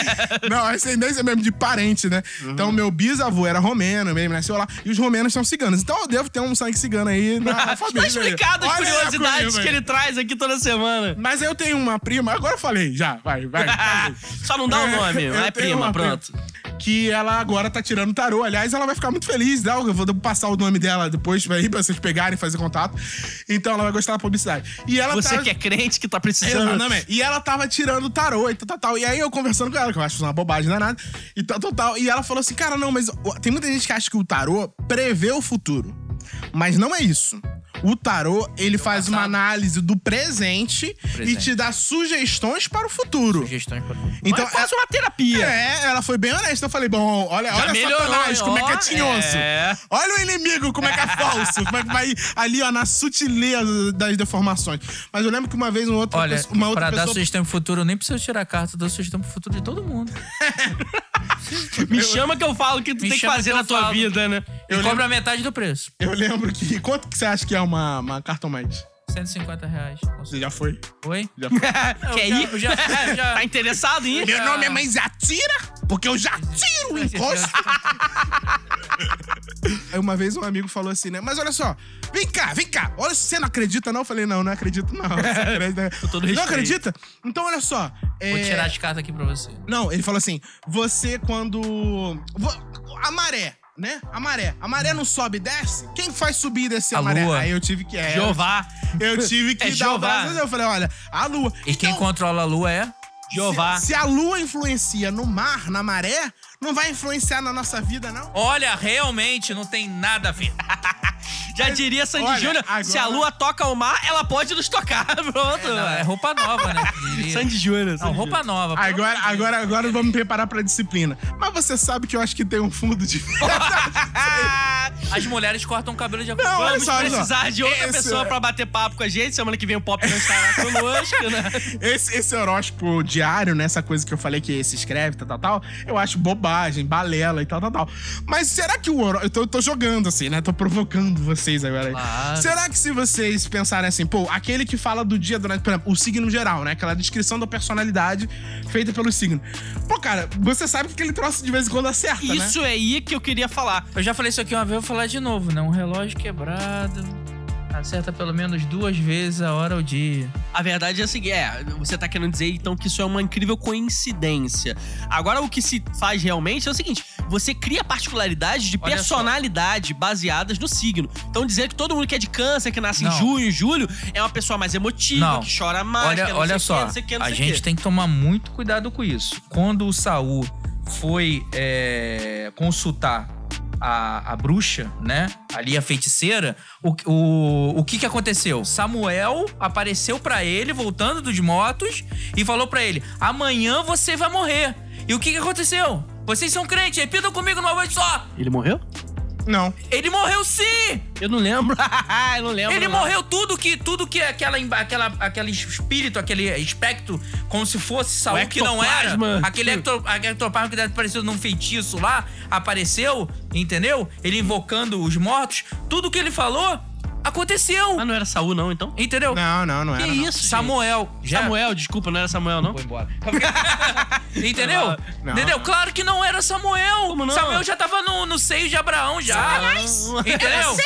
Speaker 2: Não, a ascendência mesmo de parente, né?
Speaker 1: Uhum.
Speaker 2: Então, meu bisavô avô era romeno, ele nasceu lá. E os romenos são ciganos. Então eu devo ter um sangue cigano aí na família.
Speaker 1: Tá explicado as
Speaker 2: Olha
Speaker 1: curiosidades
Speaker 2: comigo
Speaker 1: que ele traz aqui toda semana.
Speaker 2: Mas eu tenho uma prima, agora eu falei, já, vai, vai.
Speaker 1: Só não dá o nome,
Speaker 2: Eu
Speaker 1: é
Speaker 2: tenho
Speaker 1: prima, pronto.
Speaker 2: Que ela agora tá tirando tarô. Aliás, ela vai ficar muito feliz. Né? Eu vou passar o nome dela depois aí pra vocês pegarem e fazer contato. Então ela vai gostar da publicidade. E ela
Speaker 1: Você
Speaker 2: tá...
Speaker 1: que é crente que tá precisando.
Speaker 2: Exatamente. E ela tava tirando tarô e tal, tal, tal. E aí eu conversando com ela, que eu acho uma bobagem danada, e tal, tal, tal. E ela falou assim, cara, não, mas tem muita gente que acha que o tarô prevê o futuro. Mas não é isso. O tarô, ele faz uma análise do presente, e
Speaker 3: Presente.
Speaker 2: te dá sugestões para o futuro.
Speaker 3: Sugestões para
Speaker 2: Então,
Speaker 1: é quase uma terapia.
Speaker 2: é, ela foi bem honesta. Eu falei, bom, olha,
Speaker 1: Já
Speaker 2: olha
Speaker 1: melhorou,
Speaker 2: Satanás, como é que é tinhoso.
Speaker 1: é.
Speaker 2: Olha o inimigo, como é que é falso. como é que vai ali, ó, na sutileza das deformações. Mas eu lembro que uma vez um outro,
Speaker 3: Olha,
Speaker 2: pessoa- uma outra
Speaker 3: pra dar
Speaker 2: pessoa...
Speaker 3: sugestão pro futuro, eu nem preciso tirar a carta, eu dou sugestão pro futuro de todo mundo.
Speaker 1: Me chama que eu falo o que tu
Speaker 3: Me
Speaker 1: tem que
Speaker 3: chama
Speaker 1: fazer
Speaker 3: que
Speaker 1: na
Speaker 3: eu
Speaker 1: tua
Speaker 3: falo.
Speaker 1: vida, né?
Speaker 3: E
Speaker 2: Eu
Speaker 3: cobra metade do preço.
Speaker 2: Eu lembro que... Quanto que você acha que é uma, uma cartomante?
Speaker 3: 150 reais.
Speaker 2: Você já foi?
Speaker 3: Oi?
Speaker 2: Já foi.
Speaker 1: Quer ir?
Speaker 3: eu já- eu já-
Speaker 1: tá interessado em ir?
Speaker 2: Meu nome é Mãe Zatira, porque eu já tiro o encosto. Aí uma vez um amigo falou assim, né? Mas olha só, vem cá, vem cá. Olha, se você não acredita, não. Eu falei, não, não acredito, não. Você acredita?
Speaker 1: todo
Speaker 2: não
Speaker 1: respeito.
Speaker 2: acredita? Então, olha só. é,
Speaker 3: Vou tirar as cartas aqui pra você.
Speaker 2: Não, ele falou assim: você quando. A maré, né? A maré. A maré não sobe e desce? Quem faz subir e descer a,
Speaker 3: A
Speaker 2: maré?
Speaker 3: lua.
Speaker 2: Aí eu tive que. É,
Speaker 1: Jeová.
Speaker 2: Eu tive que
Speaker 1: É
Speaker 2: dar o
Speaker 1: Jeová.
Speaker 2: Deus. Eu falei, olha, a lua.
Speaker 3: E quem
Speaker 2: Então,
Speaker 3: controla a lua é?
Speaker 1: Jeová.
Speaker 2: se, se a lua influencia no mar, na maré, não vai influenciar na nossa vida, não?
Speaker 3: Olha, realmente não tem nada a ver.
Speaker 1: Já diria Sandy
Speaker 2: olha,
Speaker 1: Júnior,
Speaker 2: agora-
Speaker 1: se a lua toca o mar, ela pode nos tocar. Pronto.
Speaker 3: Não, é roupa nova, né?
Speaker 1: Sandy Júnior.
Speaker 3: Não, roupa nova.
Speaker 2: Agora, agora, agora vamos preparar pra disciplina. Mas você sabe que eu acho que tem um fundo de
Speaker 3: As mulheres cortam o cabelo de
Speaker 2: Não, olha
Speaker 1: Vamos
Speaker 2: só,
Speaker 1: precisar de outra
Speaker 2: Esse-
Speaker 1: pessoa pra bater papo com a gente. Semana que vem o Pop não estará conosco, né?
Speaker 2: Esse, esse horóscopo diário, né? Essa coisa que eu falei que se escreve, tal, tal, tal, eu acho bobagem, balela e tal, tal, tal. Mas será que o horóscopo. Eu tô, eu tô jogando assim, né? Tô provocando vocês agora. aí.
Speaker 3: Claro.
Speaker 2: Será que se vocês pensarem assim, pô, aquele que fala do dia durante, por exemplo, o signo geral, né? Aquela descrição da personalidade feita pelo signo. Pô, cara, você sabe que aquele troço de vez em quando acerta, né?
Speaker 1: Isso é aí que eu queria falar.
Speaker 3: Eu já falei isso aqui uma vez, eu vou falar de novo, né? Um relógio quebrado. Acerta pelo menos duas vezes a hora ao dia.
Speaker 1: A verdade é a seguinte: é, você tá querendo dizer então que isso é uma incrível coincidência. Agora, o que se faz realmente é o seguinte: você cria particularidades de
Speaker 3: Olha
Speaker 1: personalidade baseadas no signo. Então, dizer que todo mundo que é de câncer, que nasce em
Speaker 3: Não.
Speaker 1: junho, em julho, é uma pessoa mais emotiva,
Speaker 3: Não.
Speaker 1: que chora mais, que
Speaker 3: olha
Speaker 1: é não
Speaker 3: olha só,
Speaker 1: não sei o quê, não
Speaker 3: a gente
Speaker 1: quê.
Speaker 3: tem que tomar muito cuidado com isso. Quando o Saul foi é, consultar a, a bruxa, né? Ali a feiticeira, o, o, o que que aconteceu? Samuel apareceu pra ele, voltando dos mortos, e falou pra ele: amanhã você vai morrer. E o que que aconteceu? Vocês são crentes, repitam comigo numa vez só.
Speaker 1: Ele morreu?
Speaker 2: Não.
Speaker 3: Ele morreu sim!
Speaker 1: Eu não lembro. eu não lembro.
Speaker 3: Ele
Speaker 1: não.
Speaker 3: morreu tudo que tudo que aquela, aquela aquele espírito, aquele espectro, como se fosse Saul
Speaker 1: O
Speaker 3: que não era, aquele ecto- aquele ectoplasma que parecido num feitiço lá, apareceu, entendeu? Ele invocando os mortos, tudo que ele falou aconteceu.
Speaker 1: Mas não era Saul, não, então?
Speaker 3: Entendeu?
Speaker 2: Não, não, não
Speaker 1: Que
Speaker 2: era. não.
Speaker 1: isso, gente?
Speaker 3: Samuel. Já...
Speaker 1: Samuel, desculpa, não era Samuel, não?
Speaker 3: Vou embora. Entendeu?
Speaker 2: Não.
Speaker 3: Entendeu? Claro que não era Samuel.
Speaker 1: Como não?
Speaker 3: Samuel já tava no, no seio de Abraão já. Entendeu?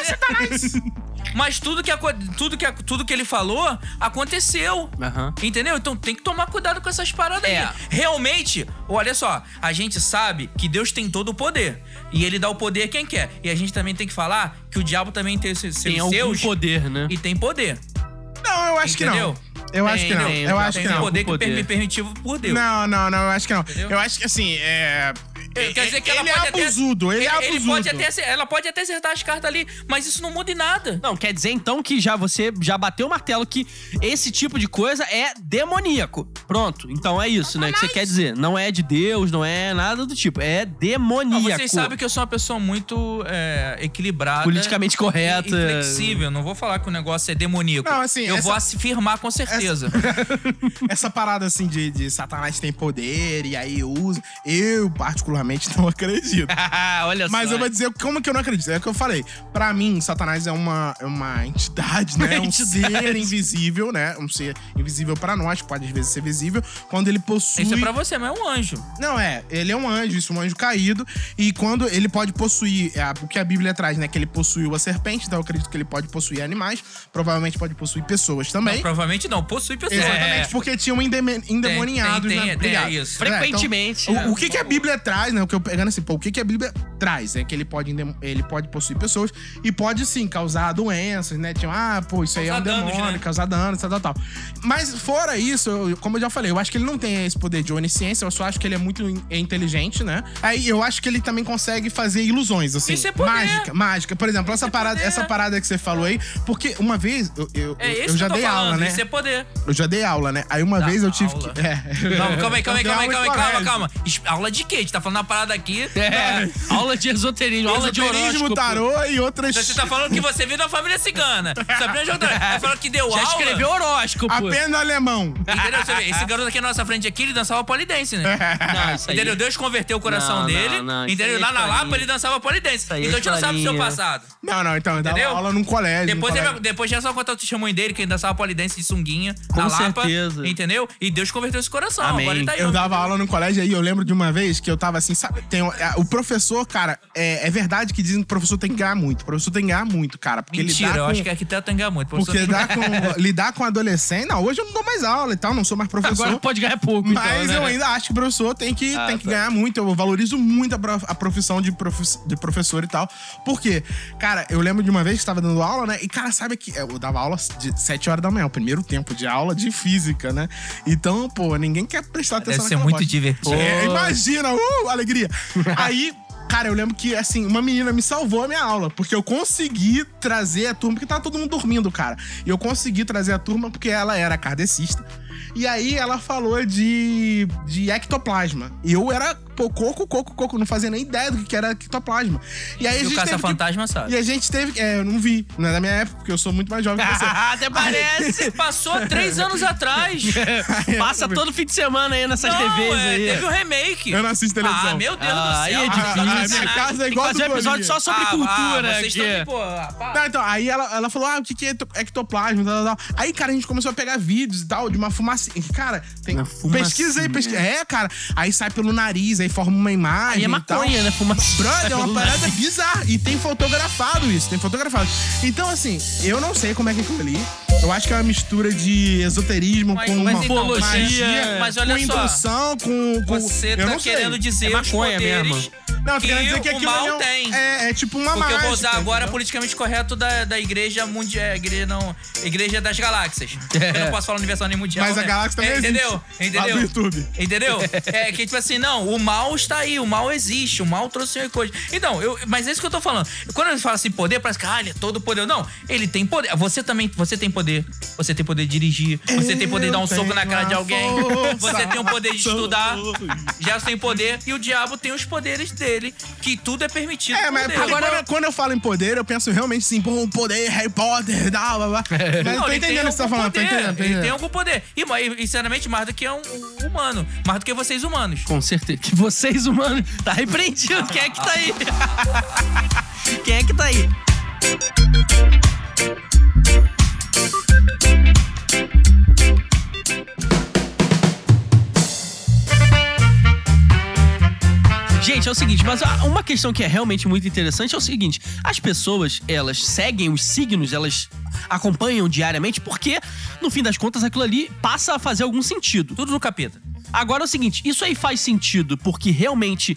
Speaker 3: Mas tudo que, tudo, que, tudo que ele falou aconteceu.
Speaker 1: Aham.
Speaker 3: Entendeu? Então tem que tomar cuidado com essas paradas
Speaker 1: É.
Speaker 3: aí. Realmente, olha só, a gente sabe que Deus tem todo o poder. E ele dá o poder a quem quer. E a gente também tem que falar que o diabo também tem seus,
Speaker 1: Tem algum
Speaker 3: seus
Speaker 1: poder, né?
Speaker 3: e tem poder.
Speaker 2: Não, eu acho que
Speaker 3: Entendeu?
Speaker 2: não. Eu acho que não.
Speaker 1: Tem,
Speaker 2: Eu
Speaker 1: tem,
Speaker 2: acho
Speaker 3: tem
Speaker 2: que não.
Speaker 3: poder que
Speaker 1: Poder.
Speaker 3: é permitido por Deus.
Speaker 2: Não, não, não, eu acho que não.
Speaker 3: Entendeu?
Speaker 2: Eu acho que assim, é.
Speaker 3: Quer dizer que ela
Speaker 2: ele
Speaker 3: pode
Speaker 2: é
Speaker 3: até-
Speaker 2: abusudo, ele, é abusudo.
Speaker 3: pode até, ela pode até acertar as cartas ali, mas isso não muda em nada.
Speaker 1: Não, quer dizer então que já você já bateu o martelo que esse tipo de coisa é demoníaco. Pronto. Então é isso, né? Que você quer dizer. Não é de Deus, não é nada do tipo. É
Speaker 3: Não,
Speaker 1: demoníaco.
Speaker 3: vocês sabem que eu sou uma pessoa muito é, equilibrada.
Speaker 1: Politicamente correta.
Speaker 3: E, e flexível. Não vou falar que o negócio é demoníaco.
Speaker 2: Não, assim,
Speaker 3: eu
Speaker 2: essa-
Speaker 3: vou afirmar com certeza.
Speaker 2: Essa parada assim de, de Satanás tem poder e aí usa. Eu, particularmente, particularmente não acredito.
Speaker 1: Olha
Speaker 2: Mas
Speaker 1: só.
Speaker 2: eu vou dizer como que eu não acredito. É o que eu falei. Pra mim, Satanás é uma, é uma entidade, né?
Speaker 1: Uma
Speaker 2: um
Speaker 1: entidade.
Speaker 2: ser invisível, né? Um ser invisível pra nós, pode às vezes ser visível, quando ele possui.
Speaker 3: Isso é pra você, mas é um anjo.
Speaker 2: Não, é, ele é um anjo, isso, um anjo caído. E quando ele pode possuir, é, o que a Bíblia traz, né? Que ele possuiu a serpente, então eu acredito que ele pode possuir animais, provavelmente pode possuir pessoas também.
Speaker 3: Não, provavelmente não, possui pessoas.
Speaker 2: Exatamente, porque tinham endemoniados,
Speaker 3: tem-
Speaker 2: né?
Speaker 3: tem- tem isso.
Speaker 2: É, então,
Speaker 1: Frequentemente.
Speaker 2: o, o que, que a Bíblia traz, né? O que eu pegando assim, pô, o que, que a Bíblia traz? É que ele pode, ele pode possuir pessoas e pode sim causar doenças, né? Tipo, ah, pô, isso aí é um
Speaker 3: Causar danos,
Speaker 2: demônio,
Speaker 3: né?
Speaker 2: causar danos, tal, tal, tal. Mas fora isso, eu- como eu já falei, eu acho que ele não tem esse poder de onisciência, eu só acho que ele é muito in- é inteligente, né? Aí eu acho que ele também consegue fazer ilusões, assim.
Speaker 3: Isso é poder.
Speaker 2: Mágica, mágica. Por exemplo, essa
Speaker 3: é
Speaker 2: parada,
Speaker 3: poder.
Speaker 2: essa parada que você falou aí, porque uma vez eu, eu,
Speaker 3: É
Speaker 2: eu já
Speaker 3: eu
Speaker 2: dei
Speaker 3: falando,
Speaker 2: aula, né?
Speaker 3: isso é poder.
Speaker 2: Eu já dei aula, né? Aí uma
Speaker 3: Dá
Speaker 2: vez eu tive
Speaker 3: aula.
Speaker 2: que. É.
Speaker 3: Não, calma aí, calma aí, calma aí, calma aí, calma, calma. Aula de quê? A gente tá falando uma parada aqui.
Speaker 1: É, aula de esoterismo, aula de
Speaker 2: Esoterismo,
Speaker 1: horóscopo.
Speaker 2: tarô e outras.
Speaker 3: Então você tá falando que você veio da família cigana. Sabrina Jordão. Tá falando que deu
Speaker 1: Já
Speaker 3: aula.
Speaker 1: escreveu horóscopo.
Speaker 2: Apenas alemão.
Speaker 3: Entendeu? Você vê, esse garoto aqui na nossa frente aqui, ele dançava polidense, né?
Speaker 1: Não, isso aí.
Speaker 3: Entendeu? Deus converteu o coração
Speaker 1: Não,
Speaker 3: dele.
Speaker 1: não, não,
Speaker 3: entendeu?
Speaker 1: é
Speaker 3: Lá na
Speaker 1: historinha.
Speaker 3: Lapa ele dançava polidense.
Speaker 1: é
Speaker 3: Então a gente não sabe o seu passado.
Speaker 2: Não, não, então, eu dava
Speaker 3: Entendeu?
Speaker 2: aula num colégio. num
Speaker 3: Depois, ele
Speaker 2: colégio.
Speaker 3: depois já é só contar o testemunho dele, que ele dançava polidense de sunguinha.
Speaker 1: Com
Speaker 3: na Lapa,
Speaker 1: certeza.
Speaker 3: Entendeu? E Deus converteu esse coração.
Speaker 1: Amém.
Speaker 3: Agora ele tá aí.
Speaker 2: Eu dava aula no colégio aí, eu lembro de uma vez que eu tava assim, sabe? Tem, o- é, o professor, cara, é, é verdade que dizem que o professor tem que ganhar muito. O professor tem que ganhar muito, cara. Porque
Speaker 3: Mentira,
Speaker 2: lidar
Speaker 3: eu
Speaker 2: com,
Speaker 3: acho que arquiteto tem que ganhar muito. professor
Speaker 2: Porque lidar com, lidar com adolescente. Não, hoje eu não dou mais aula e tal, não sou mais professor.
Speaker 1: Agora pode ganhar pouco, então,
Speaker 2: Mas
Speaker 1: né?
Speaker 2: eu ainda acho que o professor tem que,
Speaker 1: Ah,
Speaker 2: tem que
Speaker 1: tá.
Speaker 2: ganhar muito. Eu valorizo muito a, prof- a profissão de, prof- de professor e tal. Por quê? Cara, eu lembro de uma vez que estava dando aula, né? E, cara, sabe que eu dava aula de 7 horas da manhã, o primeiro tempo de aula de física, né? Então, pô, ninguém quer prestar atenção
Speaker 3: Deve ser muito
Speaker 2: bosta.
Speaker 3: divertido.
Speaker 2: É, imagina, uh, alegria. Aí. Cara, eu lembro que, assim, uma menina me salvou a minha aula, porque eu consegui trazer a turma, porque tava todo mundo dormindo, cara. E eu consegui trazer a turma porque ela era kardecista. E aí ela falou de, de ectoplasma. E eu era, pô, coco, coco, coco, não fazia nem ideia do que era ectoplasma. E aí a
Speaker 3: E o
Speaker 2: gente teve que-
Speaker 3: caça-fantasma sabe.
Speaker 2: E a gente teve. É, eu não vi, não é da minha época, porque eu sou muito mais jovem que você.
Speaker 1: Até parece.
Speaker 3: Passou três anos atrás.
Speaker 1: Passa todo fim de semana aí nessas
Speaker 3: Não,
Speaker 1: TVs
Speaker 3: é,
Speaker 1: aí.
Speaker 3: Teve um remake.
Speaker 2: Eu não assisto televisão.
Speaker 3: Ah, meu Deus
Speaker 1: Ah,
Speaker 3: do
Speaker 1: aí
Speaker 3: céu.
Speaker 1: é difícil.
Speaker 2: Ah, a minha casa é
Speaker 1: Tem que
Speaker 2: igual a
Speaker 1: fazer um episódio só sobre
Speaker 3: Ah,
Speaker 1: cultura
Speaker 3: ah, vocês
Speaker 1: aqui.
Speaker 3: estão, pô, ah, pá.
Speaker 2: Não, então, aí ela, ela falou, ah, o que, que é ecto- ectoplasma, tal, tal, tal. Aí, cara, a gente começou a pegar vídeos e tal, de uma fumaça. Cara, tem. Pesquisa aí, pesquisa. É, cara. Aí sai pelo nariz, aí forma uma imagem.
Speaker 1: Aí é maconha, né? Fumaça.
Speaker 2: Brother, é uma parada bizarra. E tem fotografado isso, tem fotografado. Então, assim, eu não sei como é que é aquilo ali. Eu acho que é uma mistura de esoterismo
Speaker 3: Mas-
Speaker 2: com
Speaker 3: mas
Speaker 2: uma
Speaker 3: então,
Speaker 2: magia,
Speaker 3: mas olha
Speaker 2: com
Speaker 3: só.
Speaker 2: indução, com, com...
Speaker 3: Você
Speaker 2: eu
Speaker 3: tá
Speaker 2: não sei.
Speaker 3: querendo dizer
Speaker 1: É
Speaker 3: os
Speaker 1: maconha
Speaker 3: poderes
Speaker 1: mesmo.
Speaker 2: Não, eu
Speaker 3: que
Speaker 2: dizer que
Speaker 3: o
Speaker 2: aquilo
Speaker 3: mal
Speaker 2: é um-
Speaker 3: tem.
Speaker 2: É, é tipo uma
Speaker 3: Porque eu
Speaker 2: mágica.
Speaker 3: vou usar agora
Speaker 2: entendeu?
Speaker 3: politicamente correto da, da igreja mundial. Igreja não. Igreja das galáxias. Eu não posso falar universal nem mundial.
Speaker 2: Mas a
Speaker 3: né?
Speaker 2: galáxia também
Speaker 3: é,
Speaker 2: existe.
Speaker 3: Entendeu?
Speaker 2: Lá
Speaker 3: Entendeu?
Speaker 2: no YouTube.
Speaker 3: Entendeu? É que, tipo assim, não, o mal está aí, o mal existe, o mal trouxe coisa. Então, eu, mas é isso que eu tô falando. Quando ele fala assim, poder, parece que, ah, ele é todo poder. Não, ele tem poder. Você também, você tem poder. Você tem poder de dirigir. Você tem poder de dar um
Speaker 2: Eu
Speaker 3: soco na cara de
Speaker 2: a
Speaker 3: alguém.
Speaker 2: força.
Speaker 3: Você tem o poder de estudar. Já tem poder. E o diabo tem os poderes dele, que tudo é permitido.
Speaker 2: É, mas porque quando, eu, quando eu falo em poder, eu penso realmente assim, pô, um poder, Harry Potter, blá, blá, blá. Mas
Speaker 3: Não,
Speaker 2: tô entendendo o que você tá falando, tô
Speaker 3: poder,
Speaker 2: entendendo, tô
Speaker 3: Ele tem
Speaker 2: entendendo.
Speaker 3: algum poder. E, e, sinceramente, mais do que um humano. Mais do que vocês humanos.
Speaker 1: Com certeza. Que vocês, humanos, tá repreendido. Quem é que tá aí? Quem é que tá aí? Gente, é o seguinte, mas a- uma questão que é realmente muito interessante é o seguinte: as pessoas, elas seguem os signos, elas acompanham diariamente, porque, no fim das contas, aquilo ali passa a fazer algum sentido.
Speaker 3: Tudo no capeta.
Speaker 1: Agora é o seguinte, isso aí faz sentido porque realmente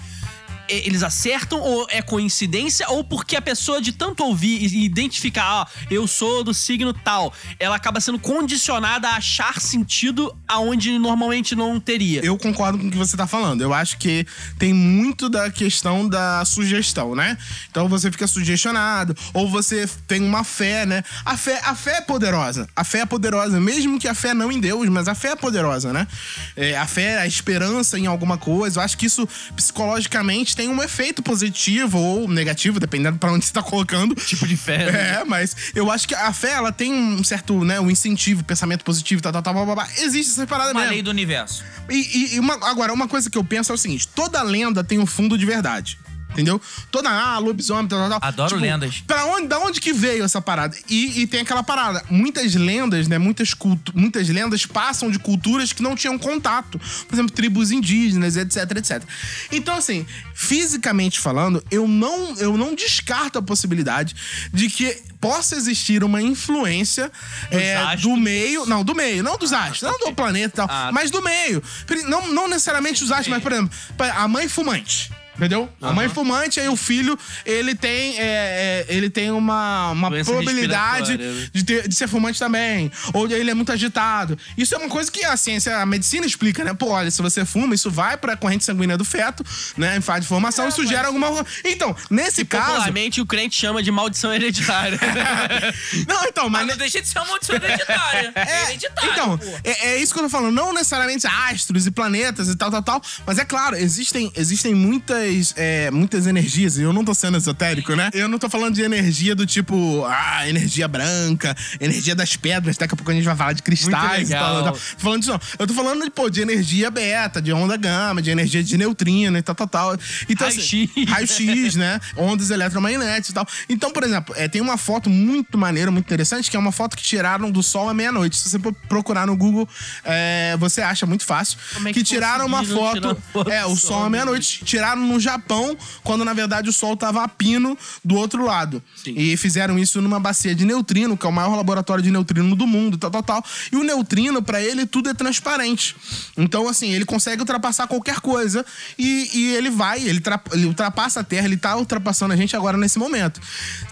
Speaker 1: eles acertam ou é coincidência ou porque a pessoa de tanto ouvir e identificar, ah, eu sou do signo tal, ela acaba sendo condicionada a achar sentido aonde normalmente não teria.
Speaker 2: Eu concordo com o que você tá falando. Eu acho que tem muito da questão da sugestão, né? Então você fica sugestionado, ou você tem uma fé, né? A fé, a fé é poderosa. A fé é poderosa, mesmo que a fé não em Deus, mas a fé é poderosa, né? É, a fé, a esperança em alguma coisa. Eu acho que isso psicologicamente tem um efeito positivo ou negativo, dependendo pra onde você tá colocando.
Speaker 1: tipo de fé. né?
Speaker 2: É, mas eu acho que a fé, ela tem um certo, né, um incentivo, pensamento positivo, tal, tal, tal, blá, blá, blá. Existe essa parada
Speaker 3: Uma
Speaker 2: mesmo.
Speaker 3: lei do universo.
Speaker 2: E, e- e uma- agora, uma coisa que eu penso é o seguinte: toda lenda tem um fundo de verdade. Entendeu? Toda, ah, lobisomem, tal, tal, tal.
Speaker 3: Adoro lendas.
Speaker 2: Pra onde, da onde que veio essa parada? E, e tem aquela parada. Muitas lendas, né? Muitas, cultu muitas lendas passam de culturas que não tinham contato. Por exemplo, tribos indígenas, etc, etc. Então, assim, fisicamente falando, eu não, eu não descarto a possibilidade de que possa existir uma influência é, do meio. Não, do meio, não dos astros, não do planeta e tal,
Speaker 1: Ah,
Speaker 2: mas do meio. Não, não necessariamente os astros, mas, por exemplo, a mãe fumante. Entendeu? A mãe fumante, aí o filho, ele tem, é, é, ele tem uma, uma
Speaker 1: Doença
Speaker 2: probabilidade
Speaker 1: né?
Speaker 2: de, ter- de ser fumante também. Ou ele é muito agitado. Isso é uma coisa que a ciência, a medicina explica, né? Pô, olha, se você fuma, isso vai pra corrente sanguínea do feto, né? Em fase de formação, isso gera alguma. Então, nesse caso.
Speaker 1: Popularmente, o crente chama de maldição hereditária.
Speaker 2: Não, então, mas.
Speaker 3: Mas não deixa de ser uma maldição hereditária. É.
Speaker 2: Então, é, é isso que eu tô falando. Não necessariamente astros e planetas e tal, tal, tal. Mas é claro, existem, existem muitas, é, muitas energias. E eu não tô sendo esotérico, né? Eu não tô falando de energia do tipo, ah, energia branca, energia das pedras. Daqui a pouco a gente vai falar de cristais e tal,
Speaker 1: legal.
Speaker 2: tal. Tô falando disso, não. Eu tô falando de, pô, de energia beta, de onda gama, de energia de neutrino e tal, tal, tal. Então, assim,
Speaker 1: Raio-X.
Speaker 2: raio-x, né? Ondas eletromagnéticas e tal. Então, por exemplo, é, tem uma foto muito maneira, muito interessante, que é uma foto que tiraram do sol à meia-noite. Se você pro- procurar no Google, é, você acha muito fácil.
Speaker 1: Como é
Speaker 2: que,
Speaker 1: que
Speaker 2: tiraram uma foto.
Speaker 1: foto
Speaker 2: É, o
Speaker 1: sol
Speaker 2: à meia-noite. Tiraram no Japão, quando na verdade o sol tava a pino do outro lado.
Speaker 1: Sim.
Speaker 2: E fizeram isso numa bacia de neutrino, que é o maior laboratório de neutrino do mundo, tal, tal, tal. E o neutrino, pra ele, tudo é transparente. Então, assim, ele consegue ultrapassar qualquer coisa e, e ele vai, ele, ele ultrapassa a Terra, ele tá ultrapassando a gente agora nesse momento.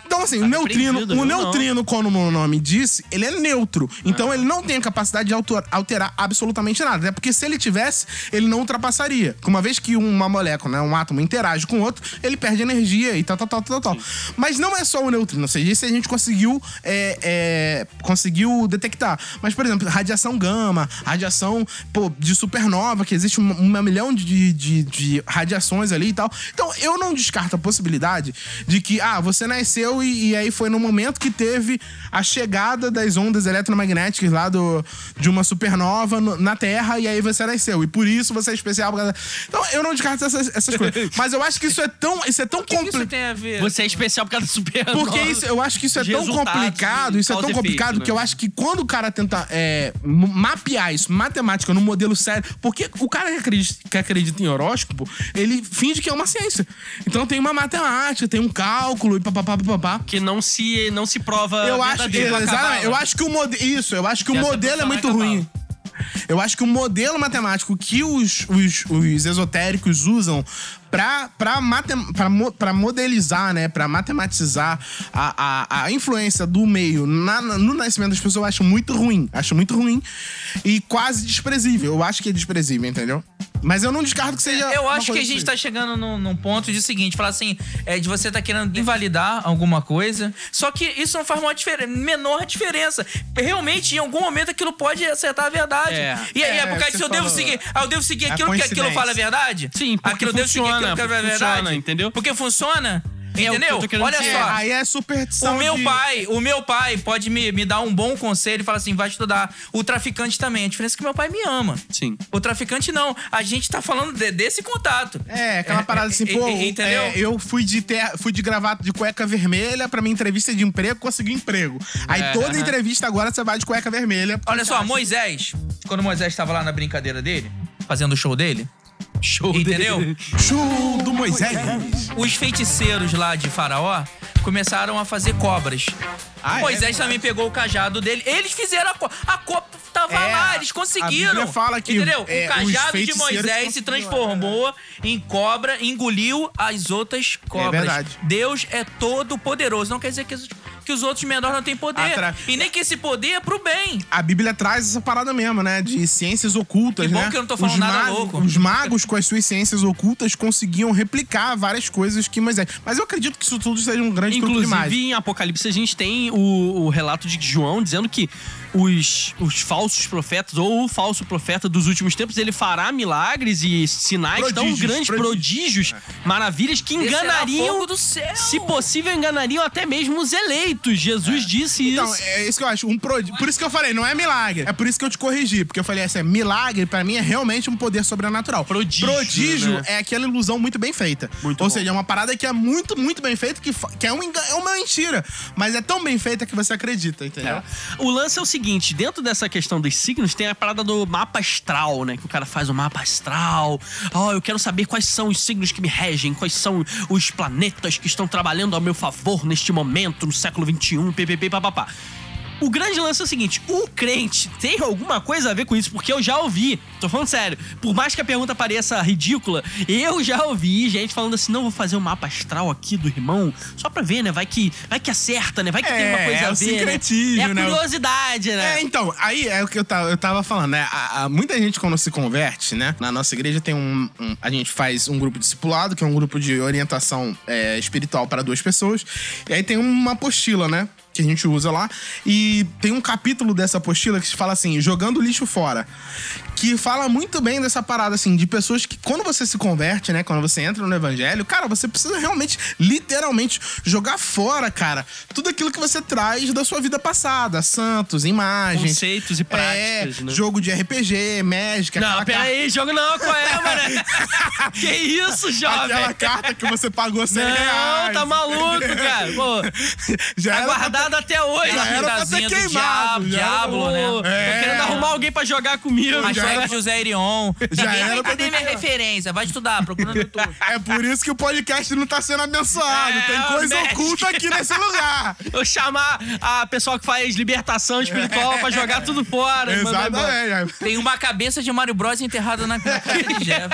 Speaker 2: Então, assim, o neutrino, o
Speaker 1: não.
Speaker 2: neutrino, como o nome disse, ele é neutro. Então, ele não tem a capacidade de alterar absolutamente nada. Até porque se ele tivesse, ele não ultrapassaria. Uma vez que uma molécula, né, um átomo interage com outro, ele perde energia e tal, tal, tal, tal, tal. Mas não é só o neutrino. Ou seja, isso a gente conseguiu, é, é, conseguiu detectar. Mas, por exemplo, radiação gama, radiação pô, de supernova, que existe um, um milhão de, de, de radiações ali e tal. Então, eu não descarto a possibilidade de que, ah, você nasceu e, e aí foi no momento que teve a chegada das ondas eletromagnéticas lá do, de uma supernova no- na Terra e aí você nasceu. E por isso você é especial. por causa- Então, eu não descarto essas, essas coisas. Mas eu acho que isso é tão, isso é tão
Speaker 3: O que, que isso
Speaker 2: complicado.
Speaker 3: tem a ver?
Speaker 1: Você é especial por causa do super
Speaker 2: Porque isso, eu acho que isso é tão complicado, isso é tão complicado
Speaker 1: efeito,
Speaker 2: que eu
Speaker 1: né?
Speaker 2: acho que quando o cara tenta é, mapear isso, matemática, num modelo sério, porque o cara que acredita, que acredita em horóscopo, ele finge que é uma ciência. Então tem uma matemática, tem um cálculo e papapá, papapá.
Speaker 1: Que não se, não se prova
Speaker 2: Eu acho, exatamente, eu acho que o modelo. Isso, eu acho que o modelo é muito ruim. Eu acho que o modelo matemático que os, os, os esotéricos usam pra, pra, matem, pra, mo- pra modelizar, né? Pra matematizar a, a, a influência do meio na- no nascimento das pessoas, eu acho muito ruim. Acho muito ruim e quase desprezível. Eu acho que é desprezível, entendeu? Mas eu não descarto que seja.
Speaker 3: Eu
Speaker 2: uma
Speaker 3: acho que a gente tá chegando num, num ponto de seguinte, falar assim, é, de você tá querendo invalidar alguma coisa, só que isso não faz uma diferença, menor diferença. Realmente, em algum momento, aquilo pode acertar a verdade.
Speaker 1: É.
Speaker 3: E aí, é,
Speaker 2: É,
Speaker 3: por causa disso, eu devo seguir, ah, eu devo seguir
Speaker 2: É
Speaker 3: aquilo que aquilo fala a verdade?
Speaker 1: Sim, porque
Speaker 3: aquilo eu devo seguir
Speaker 1: funciona,
Speaker 3: aquilo que é
Speaker 1: funciona,
Speaker 3: verdade.
Speaker 1: entendeu?
Speaker 3: Porque funciona,
Speaker 1: É eu
Speaker 3: entendeu?
Speaker 1: tô querendo
Speaker 3: Olha
Speaker 1: dizer.
Speaker 2: É,
Speaker 3: só.
Speaker 2: aí é superstição.
Speaker 3: O meu
Speaker 2: de-
Speaker 3: pai, o meu pai pode me, me dar um bom conselho e falar assim, vai estudar. O traficante também. A diferença é que meu pai me ama.
Speaker 1: Sim.
Speaker 3: O traficante não. A gente tá falando de- desse contato.
Speaker 2: É, aquela parada assim,
Speaker 3: é,
Speaker 2: pô,
Speaker 3: é, entendeu?
Speaker 2: é, eu fui de ter, fui de gravata de cueca vermelha pra minha entrevista de emprego, consegui um emprego. Aí
Speaker 1: É.
Speaker 2: toda entrevista agora você vai de cueca vermelha.
Speaker 3: Olha só, Moisés, quando Moisés estava lá na brincadeira dele, fazendo o show dele,
Speaker 1: Show
Speaker 3: Entendeu?
Speaker 1: dele.
Speaker 2: Show do Moisés.
Speaker 3: os feiticeiros lá de Faraó começaram a fazer cobras.
Speaker 2: Ah, é?
Speaker 3: Moisés também pegou o cajado dele. Eles fizeram a cobra. A cobra tava
Speaker 2: É,
Speaker 3: lá, eles
Speaker 2: a
Speaker 3: conseguiram.
Speaker 2: Bíblia fala que,
Speaker 3: Entendeu?
Speaker 2: é,
Speaker 3: o cajado de Moisés se transformou em cobra, engoliu as outras cobras.
Speaker 2: verdade.
Speaker 3: Deus é todo poderoso. Não quer dizer que os, que os outros menores não têm poder.
Speaker 2: Atra-
Speaker 3: E nem que esse poder é pro bem.
Speaker 2: A Bíblia traz essa parada mesmo, né? De ciências ocultas,
Speaker 3: Que bom
Speaker 2: né?
Speaker 3: que eu não tô falando
Speaker 2: os
Speaker 3: nada
Speaker 2: magos,
Speaker 3: louco.
Speaker 2: Os magos, com as suas ciências ocultas, conseguiam replicar várias coisas que Moisés. Mas eu acredito que isso tudo seja um grande truque de mágica.
Speaker 1: Inclusive, em Apocalipse, a gente tem o, o relato de João dizendo que os, os falsos profetas, ou o falso profeta dos últimos tempos, ele fará milagres e sinais tão
Speaker 2: Prodígios,
Speaker 1: grandes, prodígios,
Speaker 2: prodígios.
Speaker 1: maravilhas, que enganariam,
Speaker 3: fogo do céu.
Speaker 1: se possível, enganariam até mesmo os eleitos. Feitos. Jesus disse
Speaker 2: Então,
Speaker 1: isso.
Speaker 2: é isso que eu acho. Um Por isso que eu falei, não é milagre. É por isso que eu te corrigi. Porque eu falei assim, milagre pra mim é realmente um poder sobrenatural.
Speaker 1: Prodígio,
Speaker 2: Prodígio
Speaker 1: né?
Speaker 2: é aquela ilusão muito bem feita.
Speaker 1: Muito
Speaker 2: Ou
Speaker 1: bom.
Speaker 2: seja, é uma parada que é muito, muito bem feita, que, que é, um enga- é uma mentira. Mas é tão bem feita que você acredita, entendeu?
Speaker 1: É. O lance é o seguinte, dentro dessa questão dos signos, tem a parada do mapa astral, né? Que o cara faz o mapa astral. Ó, eu quero saber quais são os signos que me regem, quais são os planetas que estão trabalhando ao meu favor neste momento, no século XXI, ppp, papapá. O grande lance é o seguinte: o crente tem alguma coisa a ver com isso? Porque eu já ouvi, tô falando sério, por mais que a pergunta pareça ridícula, eu já ouvi gente falando assim: não, vou fazer um mapa astral aqui do irmão, só pra ver, né? Vai que, vai que acerta, né? Vai que tem
Speaker 2: É,
Speaker 1: uma coisa
Speaker 2: é
Speaker 1: a
Speaker 2: o
Speaker 1: ver. né? É a
Speaker 2: né?
Speaker 1: curiosidade, né?
Speaker 2: É, então, aí é o que eu tava, eu tava falando, né? A- a- muita gente, quando se converte, né? Na nossa igreja tem um, um- A gente faz um grupo discipulado, que é um grupo de orientação é, espiritual para duas pessoas. E aí tem uma apostila, né? Que a gente usa lá. E tem um capítulo dessa apostila que se fala assim: jogando lixo fora. Que fala muito bem dessa parada, assim, de pessoas que, quando você se converte, né? Quando você entra no evangelho, cara, você precisa realmente, literalmente, jogar fora, cara, tudo aquilo que você traz da sua vida passada. Santos, imagens.
Speaker 1: Conceitos e práticas,
Speaker 2: é,
Speaker 1: né?
Speaker 2: jogo de RPG, Magic,
Speaker 1: Não,
Speaker 2: aquela
Speaker 1: pera
Speaker 2: carta-
Speaker 1: aí, jogo não, qual é, mané? que isso, jovem?
Speaker 2: Aquela carta que você pagou 100
Speaker 1: Não,
Speaker 2: reais.
Speaker 1: tá maluco, cara. Pô,
Speaker 2: Já
Speaker 1: tá
Speaker 2: era pra
Speaker 1: guardado até hoje.
Speaker 2: Já era pra ter queimado, já
Speaker 3: diablo, né?
Speaker 2: É.
Speaker 1: Tô querendo arrumar alguém pra jogar comigo.
Speaker 3: Hashtag
Speaker 1: Já-
Speaker 3: José Irion.
Speaker 2: Já
Speaker 3: Ninguém
Speaker 2: era
Speaker 3: vai
Speaker 2: pra
Speaker 3: entender
Speaker 2: ter
Speaker 3: minha referência. Vai estudar, procura no YouTube.
Speaker 2: É por isso que o podcast não tá sendo abençoado.
Speaker 1: É,
Speaker 2: Tem coisa oculta aqui nesse lugar.
Speaker 1: Eu chamar a pessoa que faz libertação espiritual pra jogar tudo fora.
Speaker 2: Exatamente.
Speaker 3: Tem uma cabeça de Mario Bros enterrada na de Jeff.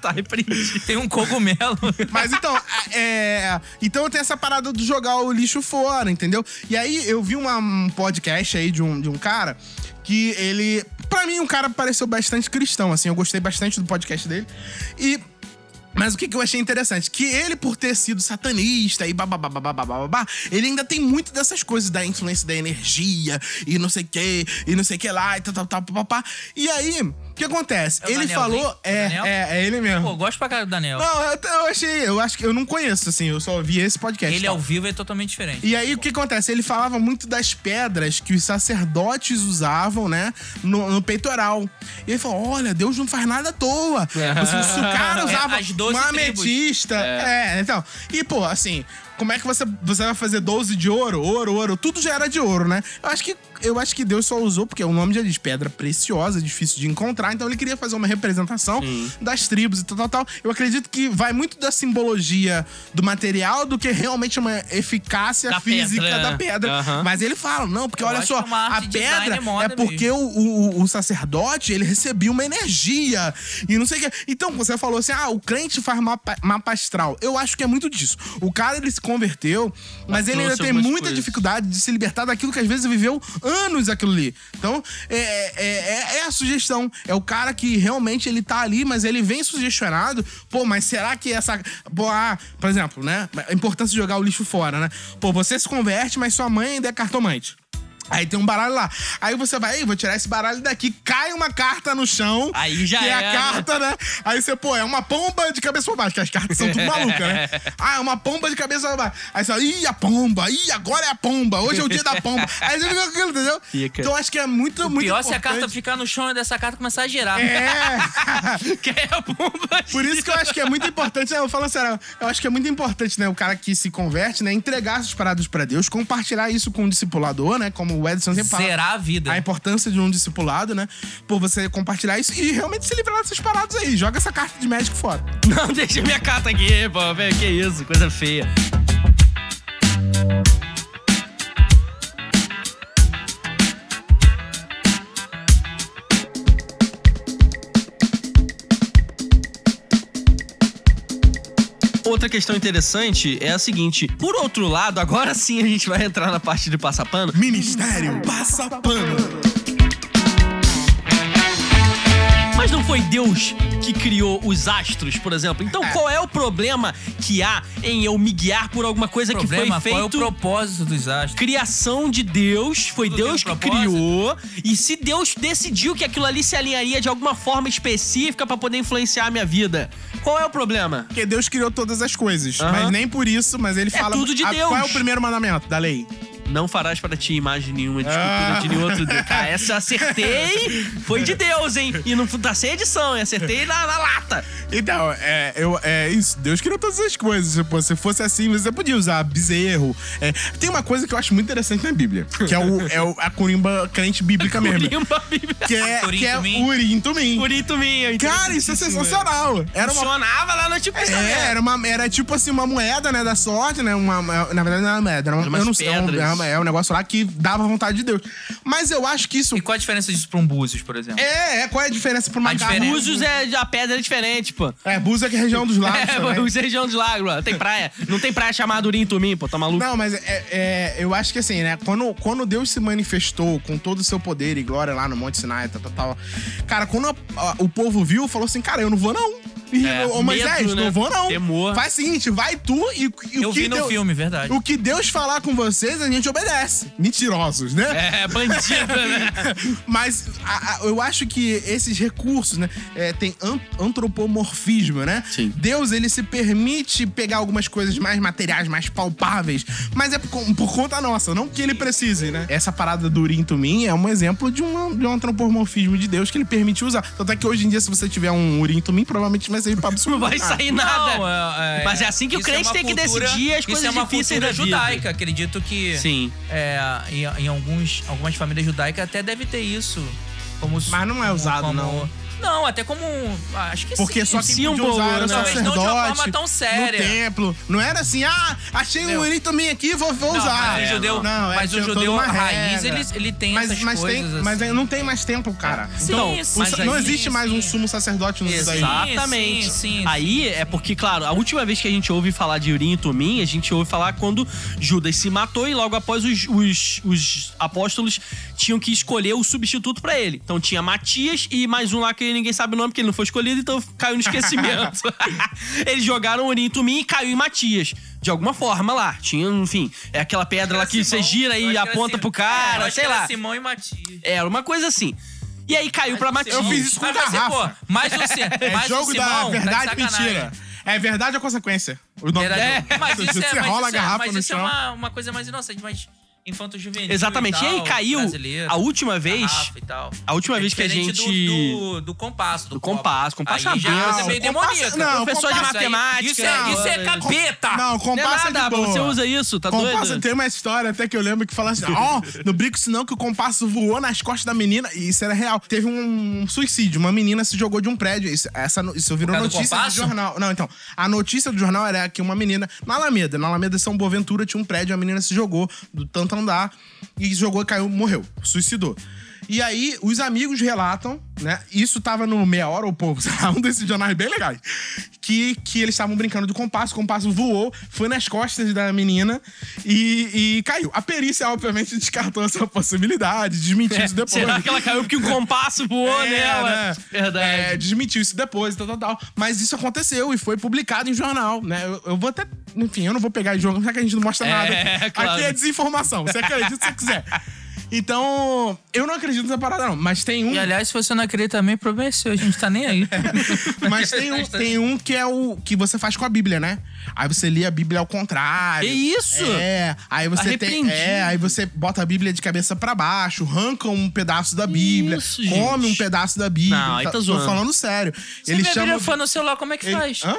Speaker 1: tá repreendido.
Speaker 3: Tem um cogumelo.
Speaker 2: Mas então, é. Então tem essa parada do jogar o lixo fora, entendeu? E aí eu vi uma- um podcast aí de um, de um cara que ele. Pra mim, um cara pareceu bastante cristão, assim. Eu gostei bastante do podcast dele. E. Mas o que, que eu achei interessante? Que ele, por ter sido satanista e babá, ele ainda tem muito dessas coisas da influência da energia e não sei o que, e não sei o que lá, e tal, tal, tal, papá. E aí, o que acontece?
Speaker 3: É o
Speaker 2: ele
Speaker 3: Danielzinho?
Speaker 2: falou.
Speaker 3: É o
Speaker 2: É,
Speaker 3: Daniel?
Speaker 2: é, é ele mesmo.
Speaker 3: Pô, gosto pra cara do Daniel.
Speaker 2: Não, eu, eu achei. Eu acho que eu não conheço, assim. Eu só vi esse podcast.
Speaker 3: Ele
Speaker 2: tal.
Speaker 3: ao vivo é totalmente diferente.
Speaker 2: E aí, o que acontece? Ele falava muito das pedras que os sacerdotes usavam, né? No, no peitoral. E ele falou: olha, Deus não faz nada à toa. Você, se o cara usava
Speaker 3: É, as 12
Speaker 2: uma ametista. É. então. E, pô, assim. Como é que você, você vai fazer 12 de ouro? Ouro, ouro, tudo já era de ouro, né? Eu acho que eu acho que Deus só usou, porque o nome já diz pedra preciosa, difícil de encontrar, então ele queria fazer uma representação das tribos e tal, tal, tal. Eu acredito que vai muito da simbologia do material do que realmente uma eficácia
Speaker 1: Da
Speaker 2: física
Speaker 1: pedra,
Speaker 2: da pedra.
Speaker 1: Aham.
Speaker 2: Mas ele fala, não, porque
Speaker 3: Eu
Speaker 2: olha só,
Speaker 3: é
Speaker 2: a pedra
Speaker 3: moda
Speaker 2: é porque o, o, o sacerdote, ele recebia uma energia e não sei o que. Então, você falou assim, ah, o crente faz mapa, mapa astral. Eu acho que é muito disso. O cara, ele se converteu, mas ele ainda tem muita
Speaker 1: coisas.
Speaker 2: dificuldade de se libertar daquilo que às vezes viveu anos aquilo ali. Então, é, é, é- é a sugestão. É o cara que realmente ele tá ali, mas ele vem sugestionado. Pô, mas será que essa. Pô, ah, por exemplo, né? A importância de jogar o lixo fora, né? Pô, você se converte, mas sua mãe ainda é cartomante. Aí tem um baralho lá. Aí você vai, Ei, vou tirar esse baralho daqui. Cai uma carta no chão.
Speaker 1: Aí já
Speaker 2: que é a carta, né? Aí você, pô, é uma pomba de cabeça pra baixo, que as cartas são tudo malucas, né? Ah, é uma pomba de cabeça pra baixo. Aí você fala, ih, a pomba, ih, agora é a pomba, hoje é o dia da pomba. Aí você fica com aquilo, entendeu?
Speaker 1: Fica.
Speaker 2: Então acho que é muito, muito
Speaker 3: Pior se a carta
Speaker 2: importante.
Speaker 3: ficar no chão e dessa carta começar a girar.
Speaker 2: É.
Speaker 1: Que é a bomba.
Speaker 2: Por isso que eu acho que é muito importante, né? Eu falo sério, eu acho que é muito importante, né? O cara que se converte, né? Entregar essas paradas pra Deus, compartilhar isso com o discipulador, né? Como o Edson sempre fala.
Speaker 3: Zerar a vida.
Speaker 2: A importância de um discipulado, né? Por você compartilhar isso e realmente se livrar dessas paradas aí. Joga essa carta de médico fora.
Speaker 1: Não, deixa minha carta aqui, pô. Que isso, coisa feia. Outra questão interessante é a seguinte: por outro lado, agora sim a gente vai entrar na parte de passapano.
Speaker 2: Ministério Passa
Speaker 1: Mas não foi Deus que criou os astros, por exemplo. Então qual é o problema que há em eu me guiar por alguma coisa
Speaker 3: o
Speaker 1: que foi
Speaker 3: problema,
Speaker 1: feito?
Speaker 3: qual é o propósito dos astros?
Speaker 1: criação de Deus, foi
Speaker 3: Tudo
Speaker 1: Deus que criou. E se Deus decidiu que aquilo ali se alinharia de alguma forma específica pra poder influenciar a minha vida, qual é o problema?
Speaker 2: Porque Deus criou todas as coisas.
Speaker 1: Aham.
Speaker 2: Mas nem por isso, mas ele
Speaker 1: É
Speaker 2: fala.
Speaker 1: tudo de Deus.
Speaker 2: Qual é o primeiro mandamento da lei?
Speaker 1: Não farás para ti imagem nenhuma de escultura
Speaker 2: Ah.
Speaker 1: de nenhum outro Deus. Cara, essa eu acertei. Foi de Deus, hein? E não tá sem edição, hein? Acertei na, na lata.
Speaker 2: Então, é, eu, é isso. Deus criou todas as coisas. Tipo, se fosse assim, você podia usar bezerro. É, tem uma coisa que eu acho muito interessante na Bíblia, que é, o, é o- a corimba crente bíblica mesmo.
Speaker 1: Urimba, Bíblia.
Speaker 2: Que é,
Speaker 3: Urim
Speaker 2: que é
Speaker 3: Tumim.
Speaker 2: Urim Tumim.
Speaker 1: Bonito minha.
Speaker 2: Cara, isso é sensacional. Era uma
Speaker 1: Funcionava lá no tipo
Speaker 2: É, era, uma, era tipo assim, uma moeda, né, da sorte, né? Uma, na verdade, não era uma moeda, era uma,
Speaker 1: Era umas
Speaker 2: eu não sei, é é um- é negócio lá que dava vontade de Deus. Mas eu acho que isso.
Speaker 3: E qual a diferença disso pra um Búzios, por exemplo?
Speaker 2: É, é, qual é a diferença pra uma
Speaker 3: A diferença-
Speaker 1: Búzios é a pedra é diferente, pô.
Speaker 2: É, Búzios é que é região dos lagos.
Speaker 1: É,
Speaker 2: também.
Speaker 1: os região dos lagos, mano. Tem praia. Não tem praia chamada Urim Tumim, pô. Tá maluco?
Speaker 2: Não, mas é, é, eu acho que assim, né? Quando, quando Deus se manifestou com todo o seu poder e glória lá no Monte Sinai, tal, tal, tal. Cara, quando a- a- o povo viu, falou assim: Cara, eu não vou não. E,
Speaker 1: É,
Speaker 2: ô Moisés,
Speaker 1: medo, né?
Speaker 2: não vou não.
Speaker 1: Temor.
Speaker 2: Faz o seguinte: vai tu e, e
Speaker 3: Eu
Speaker 2: o que
Speaker 3: vi no
Speaker 2: Deus-
Speaker 3: filme, verdade.
Speaker 2: O que Deus falar com vocês, a gente obedece. Mentirosos, né?
Speaker 1: É, bandida, né?
Speaker 2: Mas a- a- eu acho que esses recursos, né? é, tem an- antropomorfismo, né?
Speaker 1: Sim.
Speaker 2: Deus, ele se permite pegar algumas coisas mais materiais, mais palpáveis, mas é por, por conta nossa, não que ele precise, né? Essa parada do Urim Tumim é um exemplo de um, de um antropomorfismo de Deus que ele permite usar. Tanto é que hoje em dia, se você tiver um Urim Tumim, provavelmente vai sair
Speaker 1: Não vai sair nada.
Speaker 3: Não, é-
Speaker 1: Mas é assim que o
Speaker 3: isso
Speaker 1: crente
Speaker 3: uma
Speaker 1: tem que
Speaker 3: cultura-
Speaker 1: decidir as
Speaker 3: isso
Speaker 1: coisas
Speaker 3: é uma
Speaker 1: difíceis
Speaker 3: cultura
Speaker 1: da vida.
Speaker 3: judaica. Acredito que
Speaker 1: Sim.
Speaker 3: é, em, em alguns, algumas famílias judaicas até deve ter isso. Como,
Speaker 2: Mas não é usado,
Speaker 3: como-
Speaker 2: não.
Speaker 3: Não, até como. Acho que
Speaker 2: Porque
Speaker 3: sim.
Speaker 2: só que
Speaker 3: sim,
Speaker 2: podia
Speaker 1: símbolo,
Speaker 2: usar era
Speaker 1: né?
Speaker 3: Talvez não de uma
Speaker 2: sacerdote
Speaker 3: forma tão séria.
Speaker 2: no templo. Não era assim, ah, achei um. Urim Tumim aqui, vou, vou
Speaker 3: Não,
Speaker 2: usar.
Speaker 3: mas o judeu,
Speaker 2: Não, é,
Speaker 3: mas o judeu
Speaker 2: uma
Speaker 3: raiz, ele, ele tem
Speaker 2: Mas,
Speaker 3: essas
Speaker 2: mas,
Speaker 3: coisas.
Speaker 2: tem,
Speaker 3: assim.
Speaker 2: mas não tem mais templo, cara.
Speaker 3: Sim,
Speaker 2: então, o sa- não existe mais um
Speaker 3: sim.
Speaker 2: sumo sacerdote no judaísmo.
Speaker 3: Exato.
Speaker 1: Exatamente.
Speaker 3: sim, sim,
Speaker 1: Aí é porque, claro, a última vez que a gente ouve falar de Urim e Tumim, a gente ouve falar quando Judas se matou e logo após os, os, os apóstolos tinham que escolher o substituto pra ele. Então tinha Matias e mais um lá que ninguém sabe o nome porque ele não foi escolhido, então caiu no esquecimento. Eles jogaram Urim e Tumim e caiu em Matias. De alguma forma lá. Tinha, enfim, é aquela pedra lá que você
Speaker 3: Simão,
Speaker 1: gira
Speaker 3: eu
Speaker 1: e aponta
Speaker 3: Simão.
Speaker 1: pro
Speaker 3: É, eu
Speaker 1: cara,
Speaker 3: acho
Speaker 1: sei
Speaker 3: que era
Speaker 1: lá.
Speaker 3: Simão e Matias.
Speaker 1: Era uma coisa assim. E aí caiu pra Matias.
Speaker 2: Eu fiz isso com
Speaker 3: Mas você,
Speaker 2: garrafa.
Speaker 3: pô, mais um, Sim-
Speaker 2: É
Speaker 3: mais um
Speaker 2: jogo
Speaker 3: Simão,
Speaker 2: da
Speaker 3: tá de
Speaker 2: verdade e
Speaker 3: sacanagem.
Speaker 2: mentira. É verdade ou consequência? O nome
Speaker 3: Verdade.
Speaker 1: É.
Speaker 3: Mas isso é,
Speaker 2: Você
Speaker 3: mas
Speaker 2: rola a
Speaker 3: isso é-
Speaker 2: garrafa
Speaker 3: mas
Speaker 2: no
Speaker 3: isso é uma, uma coisa mais inocente, mais infanto-juvenil.
Speaker 1: Exatamente. E, aí
Speaker 3: tal,
Speaker 1: caiu
Speaker 3: brasileiro,
Speaker 1: a última vez.
Speaker 3: e.
Speaker 1: A última
Speaker 3: É
Speaker 1: vez que a gente.
Speaker 3: Do, do, do compasso. Do,
Speaker 1: Do compasso, compasso
Speaker 3: Aí já
Speaker 1: é
Speaker 3: é
Speaker 1: benção.
Speaker 3: coisa meio
Speaker 2: Compasso-
Speaker 3: demoníaca.
Speaker 2: não,
Speaker 1: Professor de
Speaker 2: compasso-
Speaker 1: matemática.
Speaker 3: Isso é, isso é
Speaker 1: Não,
Speaker 3: capeta!
Speaker 2: Não,
Speaker 1: Não é
Speaker 2: compasso
Speaker 1: nada,
Speaker 2: é de boa.
Speaker 1: você usa isso, tá
Speaker 2: Compasso
Speaker 1: doido?
Speaker 2: tem uma história até que eu lembro que fala assim: ó, não brinco isso não, que o compasso voou nas costas da menina. E isso era real. Teve um suicídio, uma menina se jogou de um prédio. Isso, essa, no- isso virou
Speaker 3: do
Speaker 2: notícia do
Speaker 3: compasso?
Speaker 2: jornal. Não, então. A notícia do jornal era que uma menina, na Alameda, na Alameda de São Boaventura, tinha um prédio, a menina se jogou do tanto andar e jogou, caiu, morreu, suicidou. E aí, os amigos relatam, né? Isso tava no Meia Hora ou Povo, sei lá, um desses jornais bem legais. Que, que eles estavam brincando de compasso, o compasso voou, foi nas costas da menina e, e caiu. A perícia, obviamente, descartou essa possibilidade, desmentiu isso depois.
Speaker 1: Será que ela caiu porque um compasso voou
Speaker 2: É,
Speaker 1: nela?
Speaker 2: né?
Speaker 1: Verdade.
Speaker 2: É, desmentiu isso depois, tal, tal, tal. Mas isso aconteceu e foi publicado em jornal, né? Eu, eu vou até. Enfim, eu não vou pegar em jogo, já que a gente não mostra
Speaker 1: É,
Speaker 2: nada.
Speaker 1: claro.
Speaker 2: Aqui é desinformação. Você acredita se você quiser. Então, eu não acredito nessa parada, não. Mas tem um.
Speaker 3: E aliás, se você não acredita também, problema é seu, a gente tá nem aí.
Speaker 2: Mas tem um, tem um que é o que você faz com a Bíblia, né? Aí você lê a Bíblia ao contrário.
Speaker 1: Que isso?
Speaker 2: É. Aí você tem. É, aí você bota a Bíblia de cabeça pra baixo, arranca um pedaço da Bíblia,
Speaker 1: Isso,
Speaker 2: come
Speaker 1: gente.
Speaker 2: um pedaço da Bíblia.
Speaker 1: Não, aí tá
Speaker 2: Tô
Speaker 1: zoando.
Speaker 2: falando sério.
Speaker 3: Se
Speaker 2: Ele
Speaker 3: minha
Speaker 2: chama.
Speaker 3: Bíblia for no celular, como é que
Speaker 2: Ele-
Speaker 3: faz?
Speaker 2: Hã?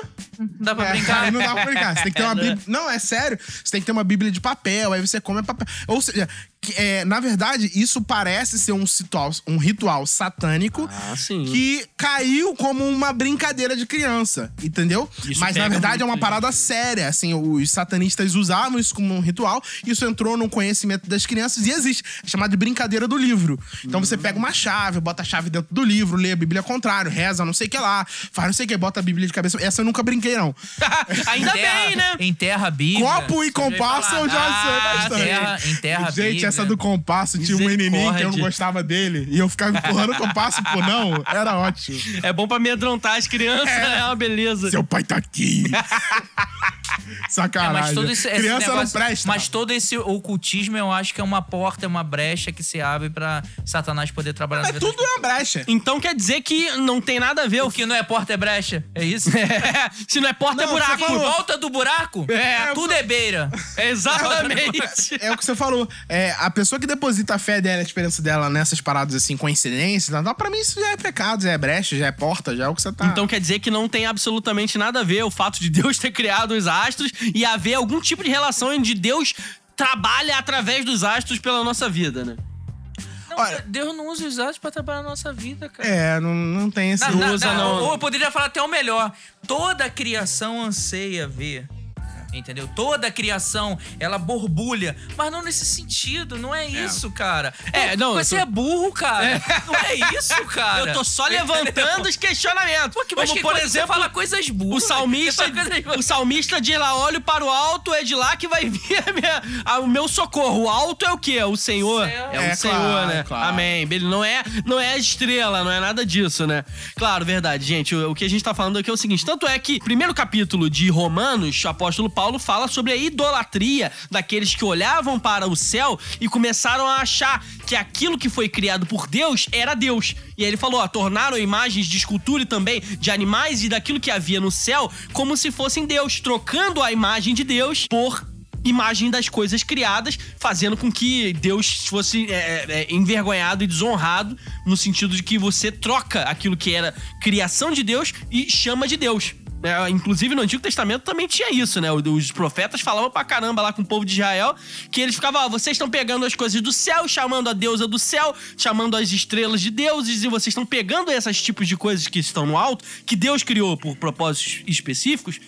Speaker 3: Dá pra
Speaker 2: É,
Speaker 3: brincar?
Speaker 2: aí não dá pra brincar. Você tem que ter uma
Speaker 1: É, né?
Speaker 2: Bíblia. Não, é sério. Você tem que ter uma Bíblia de papel, aí você come papel. Ou seja, é, na verdade, isso parece ser um ritual, um ritual satânico
Speaker 1: Ah, sim.
Speaker 2: que caiu como uma brincadeira de criança, entendeu?
Speaker 1: Isso
Speaker 2: Mas na verdade é uma parada séria. Assim, os satanistas usavam isso como um ritual, isso entrou no conhecimento das crianças e existe. É chamado de brincadeira do livro. Então você pega uma chave, bota a chave dentro do livro, lê a Bíblia ao contrário, reza não sei o que lá, faz não sei o que, bota a Bíblia de cabeça. Essa eu nunca brinquei, não.
Speaker 1: Ainda
Speaker 3: Enterra-
Speaker 1: bem, né?
Speaker 3: Enterra a Bíblia.
Speaker 2: Copo e compasso eu já
Speaker 3: Ah,
Speaker 2: sei bastante.
Speaker 3: Enterra, enterra a
Speaker 2: Gente,
Speaker 3: Bíblia.
Speaker 2: Essa do compasso tinha um menininho que eu não gostava dele e eu ficava empurrando o compasso por não. Era ótimo.
Speaker 1: É bom pra amedrontar as crianças, é, uma beleza.
Speaker 2: Seu pai tá aqui.
Speaker 3: É,
Speaker 2: Sacanagem.
Speaker 3: mas todo esse, esse
Speaker 2: Criança
Speaker 3: negócio-
Speaker 2: não presta.
Speaker 3: Mas todo esse ocultismo eu acho que é uma porta, é uma brecha que se abre pra Satanás poder trabalhar
Speaker 2: Mas tudo é uma brecha.
Speaker 1: Então quer dizer que não tem nada a ver.
Speaker 3: O que não é porta é brecha, é isso?
Speaker 1: É, se não é porta, é
Speaker 2: Não,
Speaker 1: buraco.
Speaker 2: você
Speaker 3: Em
Speaker 2: falou.
Speaker 3: volta do buraco,
Speaker 1: É,
Speaker 3: tudo é beira.
Speaker 1: Exatamente.
Speaker 2: É o que você falou. É, a pessoa que deposita a fé dela, a esperança dela nessas paradas assim, coincidências, tal, pra mim isso já é pecado, já é brecha, já é porta, já é o que você tá.
Speaker 1: Então quer dizer que não tem absolutamente nada a ver o fato de Deus ter criado os astros e haver algum tipo de relação onde Deus trabalha através dos astros pela nossa vida, né?
Speaker 3: Não,
Speaker 2: Olha-
Speaker 3: Deus não usa os astros pra trabalhar na nossa vida, cara.
Speaker 2: É, não, não tem esse.
Speaker 3: Na- na-
Speaker 1: usa,
Speaker 3: na-
Speaker 1: não.
Speaker 3: Ou eu poderia falar até o melhor. Toda a criação anseia ver. Entendeu? Toda a criação, ela borbulha. Mas não nesse sentido, não é isso, cara.
Speaker 1: É, não,
Speaker 3: Você
Speaker 1: tô-
Speaker 3: é burro, cara. Não é isso, cara.
Speaker 1: Eu tô só levantando os questionamentos.
Speaker 3: Pô, que- mas
Speaker 1: Como,
Speaker 3: que
Speaker 1: por
Speaker 3: coisa,
Speaker 1: exemplo,
Speaker 3: você fala coisas
Speaker 1: o
Speaker 3: burras.
Speaker 1: salmista,
Speaker 3: coisas burras.
Speaker 1: o salmista diz lá, olho para o alto, é de lá que vai vir a minha- a- o meu socorro. O alto é o quê? O Senhor.
Speaker 3: Céu.
Speaker 1: É, o
Speaker 2: É,
Speaker 1: Senhor,
Speaker 2: claro,
Speaker 1: né?
Speaker 2: claro.
Speaker 1: Amém. Ele não é, não é a estrela, não é nada disso, né? Claro, verdade, gente. O, o que a gente tá falando aqui é o seguinte, tanto é que primeiro capítulo de Romanos, o apóstolo Paulo fala sobre a idolatria daqueles que olhavam para o céu e começaram a achar que aquilo que foi criado por Deus era Deus. E aí ele falou, ó, tornaram imagens de escultura e também de animais e daquilo que havia no céu como se fossem Deus, trocando a imagem de Deus por imagem das coisas criadas, fazendo com que Deus fosse é, é, envergonhado e desonrado, no sentido de que você troca aquilo que era criação de Deus e chama de Deus. É, inclusive no Antigo Testamento também tinha isso, né? Os profetas falavam pra caramba lá com o povo de Israel que eles ficavam, ó, vocês estão pegando as coisas do céu, chamando a deusa do céu, chamando as estrelas de deuses, e vocês estão pegando esses tipos de coisas que estão no alto, que Deus criou por propósitos específicos,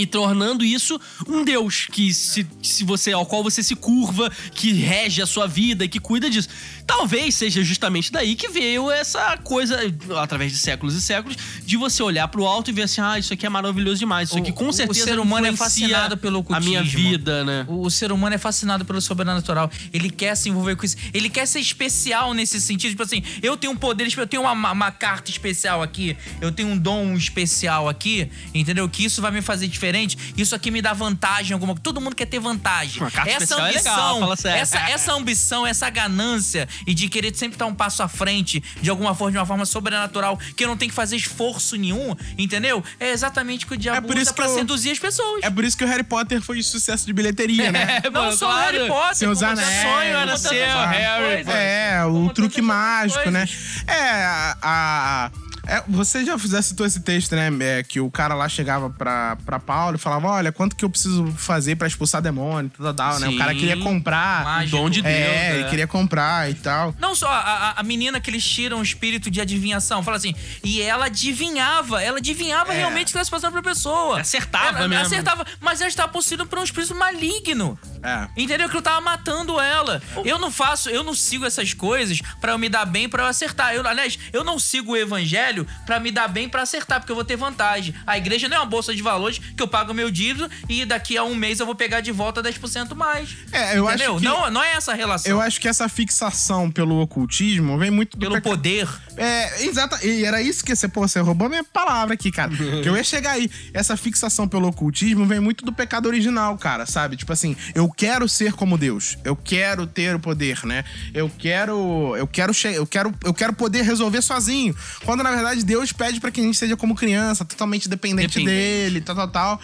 Speaker 1: e tornando isso um Deus que se, se você ao qual você se curva, que rege a sua vida e que cuida disso. Talvez seja justamente daí que veio essa coisa através de séculos e séculos de você olhar pro alto e ver assim, ah, isso aqui é maravilhoso demais, isso
Speaker 3: O-
Speaker 1: aqui com
Speaker 3: o
Speaker 1: certeza
Speaker 3: ser humano é fascinado pelo
Speaker 1: a minha
Speaker 3: ocultismo.
Speaker 1: vida, né?
Speaker 3: O, o ser humano é fascinado pelo sobrenatural. Ele quer se envolver com isso. Ele quer ser especial nesse sentido. Tipo assim, eu tenho um poder, espe- eu tenho uma, uma- carta especial aqui, eu tenho um dom especial aqui, entendeu? Que isso vai me fazer diferente. Isso aqui me dá vantagem alguma coisa. Todo mundo quer ter vantagem.
Speaker 1: Uma carta
Speaker 3: essa
Speaker 1: especial é
Speaker 3: ambição,
Speaker 1: legal,
Speaker 3: essa, essa ambição, essa ganância e de querer sempre estar um passo à frente, de alguma forma, de uma forma sobrenatural, que eu não tenho que fazer esforço nenhum, entendeu? É exatamente o que o diabo
Speaker 2: É por
Speaker 3: usa pra
Speaker 2: eu-
Speaker 3: seduzir as pessoas.
Speaker 2: É por isso que o Harry Potter foi sucesso de bilheteria, né?
Speaker 1: É,
Speaker 3: Não
Speaker 1: mano,
Speaker 3: só o
Speaker 1: claro.
Speaker 3: Harry Potter.
Speaker 2: Seus
Speaker 3: como
Speaker 2: anéis,
Speaker 3: tantas-
Speaker 1: sonho era ser o Harry.
Speaker 3: coisas.
Speaker 2: É, o truque mágico, né? É, a. a- é, você já já citou esse texto, né? é, que o cara lá chegava pra, pra Paulo e falava: Olha, quanto que eu preciso fazer pra expulsar demônio, tal, tal, né? O cara queria comprar.
Speaker 3: Mágico.
Speaker 1: dom de Deus,
Speaker 2: É, ele
Speaker 1: né?
Speaker 2: queria comprar e tal.
Speaker 3: Não só a, a- menina que eles tiram o espírito de adivinhação, fala assim, e ela adivinhava, ela adivinhava
Speaker 2: É.
Speaker 3: realmente o que estava se passando pra pessoa.
Speaker 1: Acertava
Speaker 3: ela,
Speaker 1: mesmo.
Speaker 3: Acertava, mas ela estava possuída por um espírito maligno.
Speaker 2: É.
Speaker 3: Entendeu? Que eu tava matando ela. Eu não faço, eu não sigo essas coisas pra eu me dar bem, pra eu acertar. Eu, aliás, eu não sigo o evangelho pra me dar bem, pra acertar, porque eu vou ter vantagem. A igreja não é uma bolsa de valores que eu pago meu dívida e daqui a um mês eu vou pegar de volta 10% mais.
Speaker 2: É, eu
Speaker 3: Entendeu?
Speaker 2: acho que.
Speaker 3: Não, não é essa a relação.
Speaker 2: Eu acho que essa fixação pelo ocultismo vem muito do
Speaker 3: Pelo
Speaker 2: peca-
Speaker 3: poder.
Speaker 2: É, exata. E era isso que você, pô, você roubou a minha palavra aqui, cara. que eu ia chegar aí. Essa fixação pelo ocultismo vem muito do pecado original, cara, sabe? Tipo assim, eu quero ser como Deus. Eu quero ter o poder, né? Eu quero. Eu quero, che- eu quero, eu quero poder resolver sozinho. Quando na verdade Deus pede pra que a gente seja como criança, totalmente dependente,
Speaker 1: Dependente.
Speaker 2: dele, tal, tal, tal.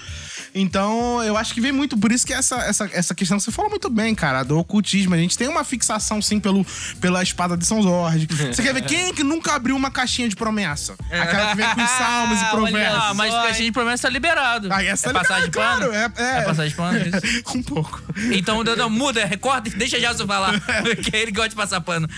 Speaker 2: Então, eu acho que vem muito. Por isso que essa, essa, essa questão que você falou muito bem, cara, do ocultismo. A gente tem uma fixação, sim, pelo, pela espada de São Jorge. Você quer ver quem é que nunca abriu uma caixinha de promessa? Aquela que vem com os salmos e provérbios.
Speaker 3: Ah, mas caixinha de promessa tá liberado.
Speaker 2: Ah, essa
Speaker 3: é passagem de
Speaker 2: claro,
Speaker 3: pano?
Speaker 2: É, é.
Speaker 3: É passagem de pano, isso.
Speaker 2: um pouco.
Speaker 3: Então, não, não, muda, recorta e deixa já falar. Porque ele gosta de passar pano.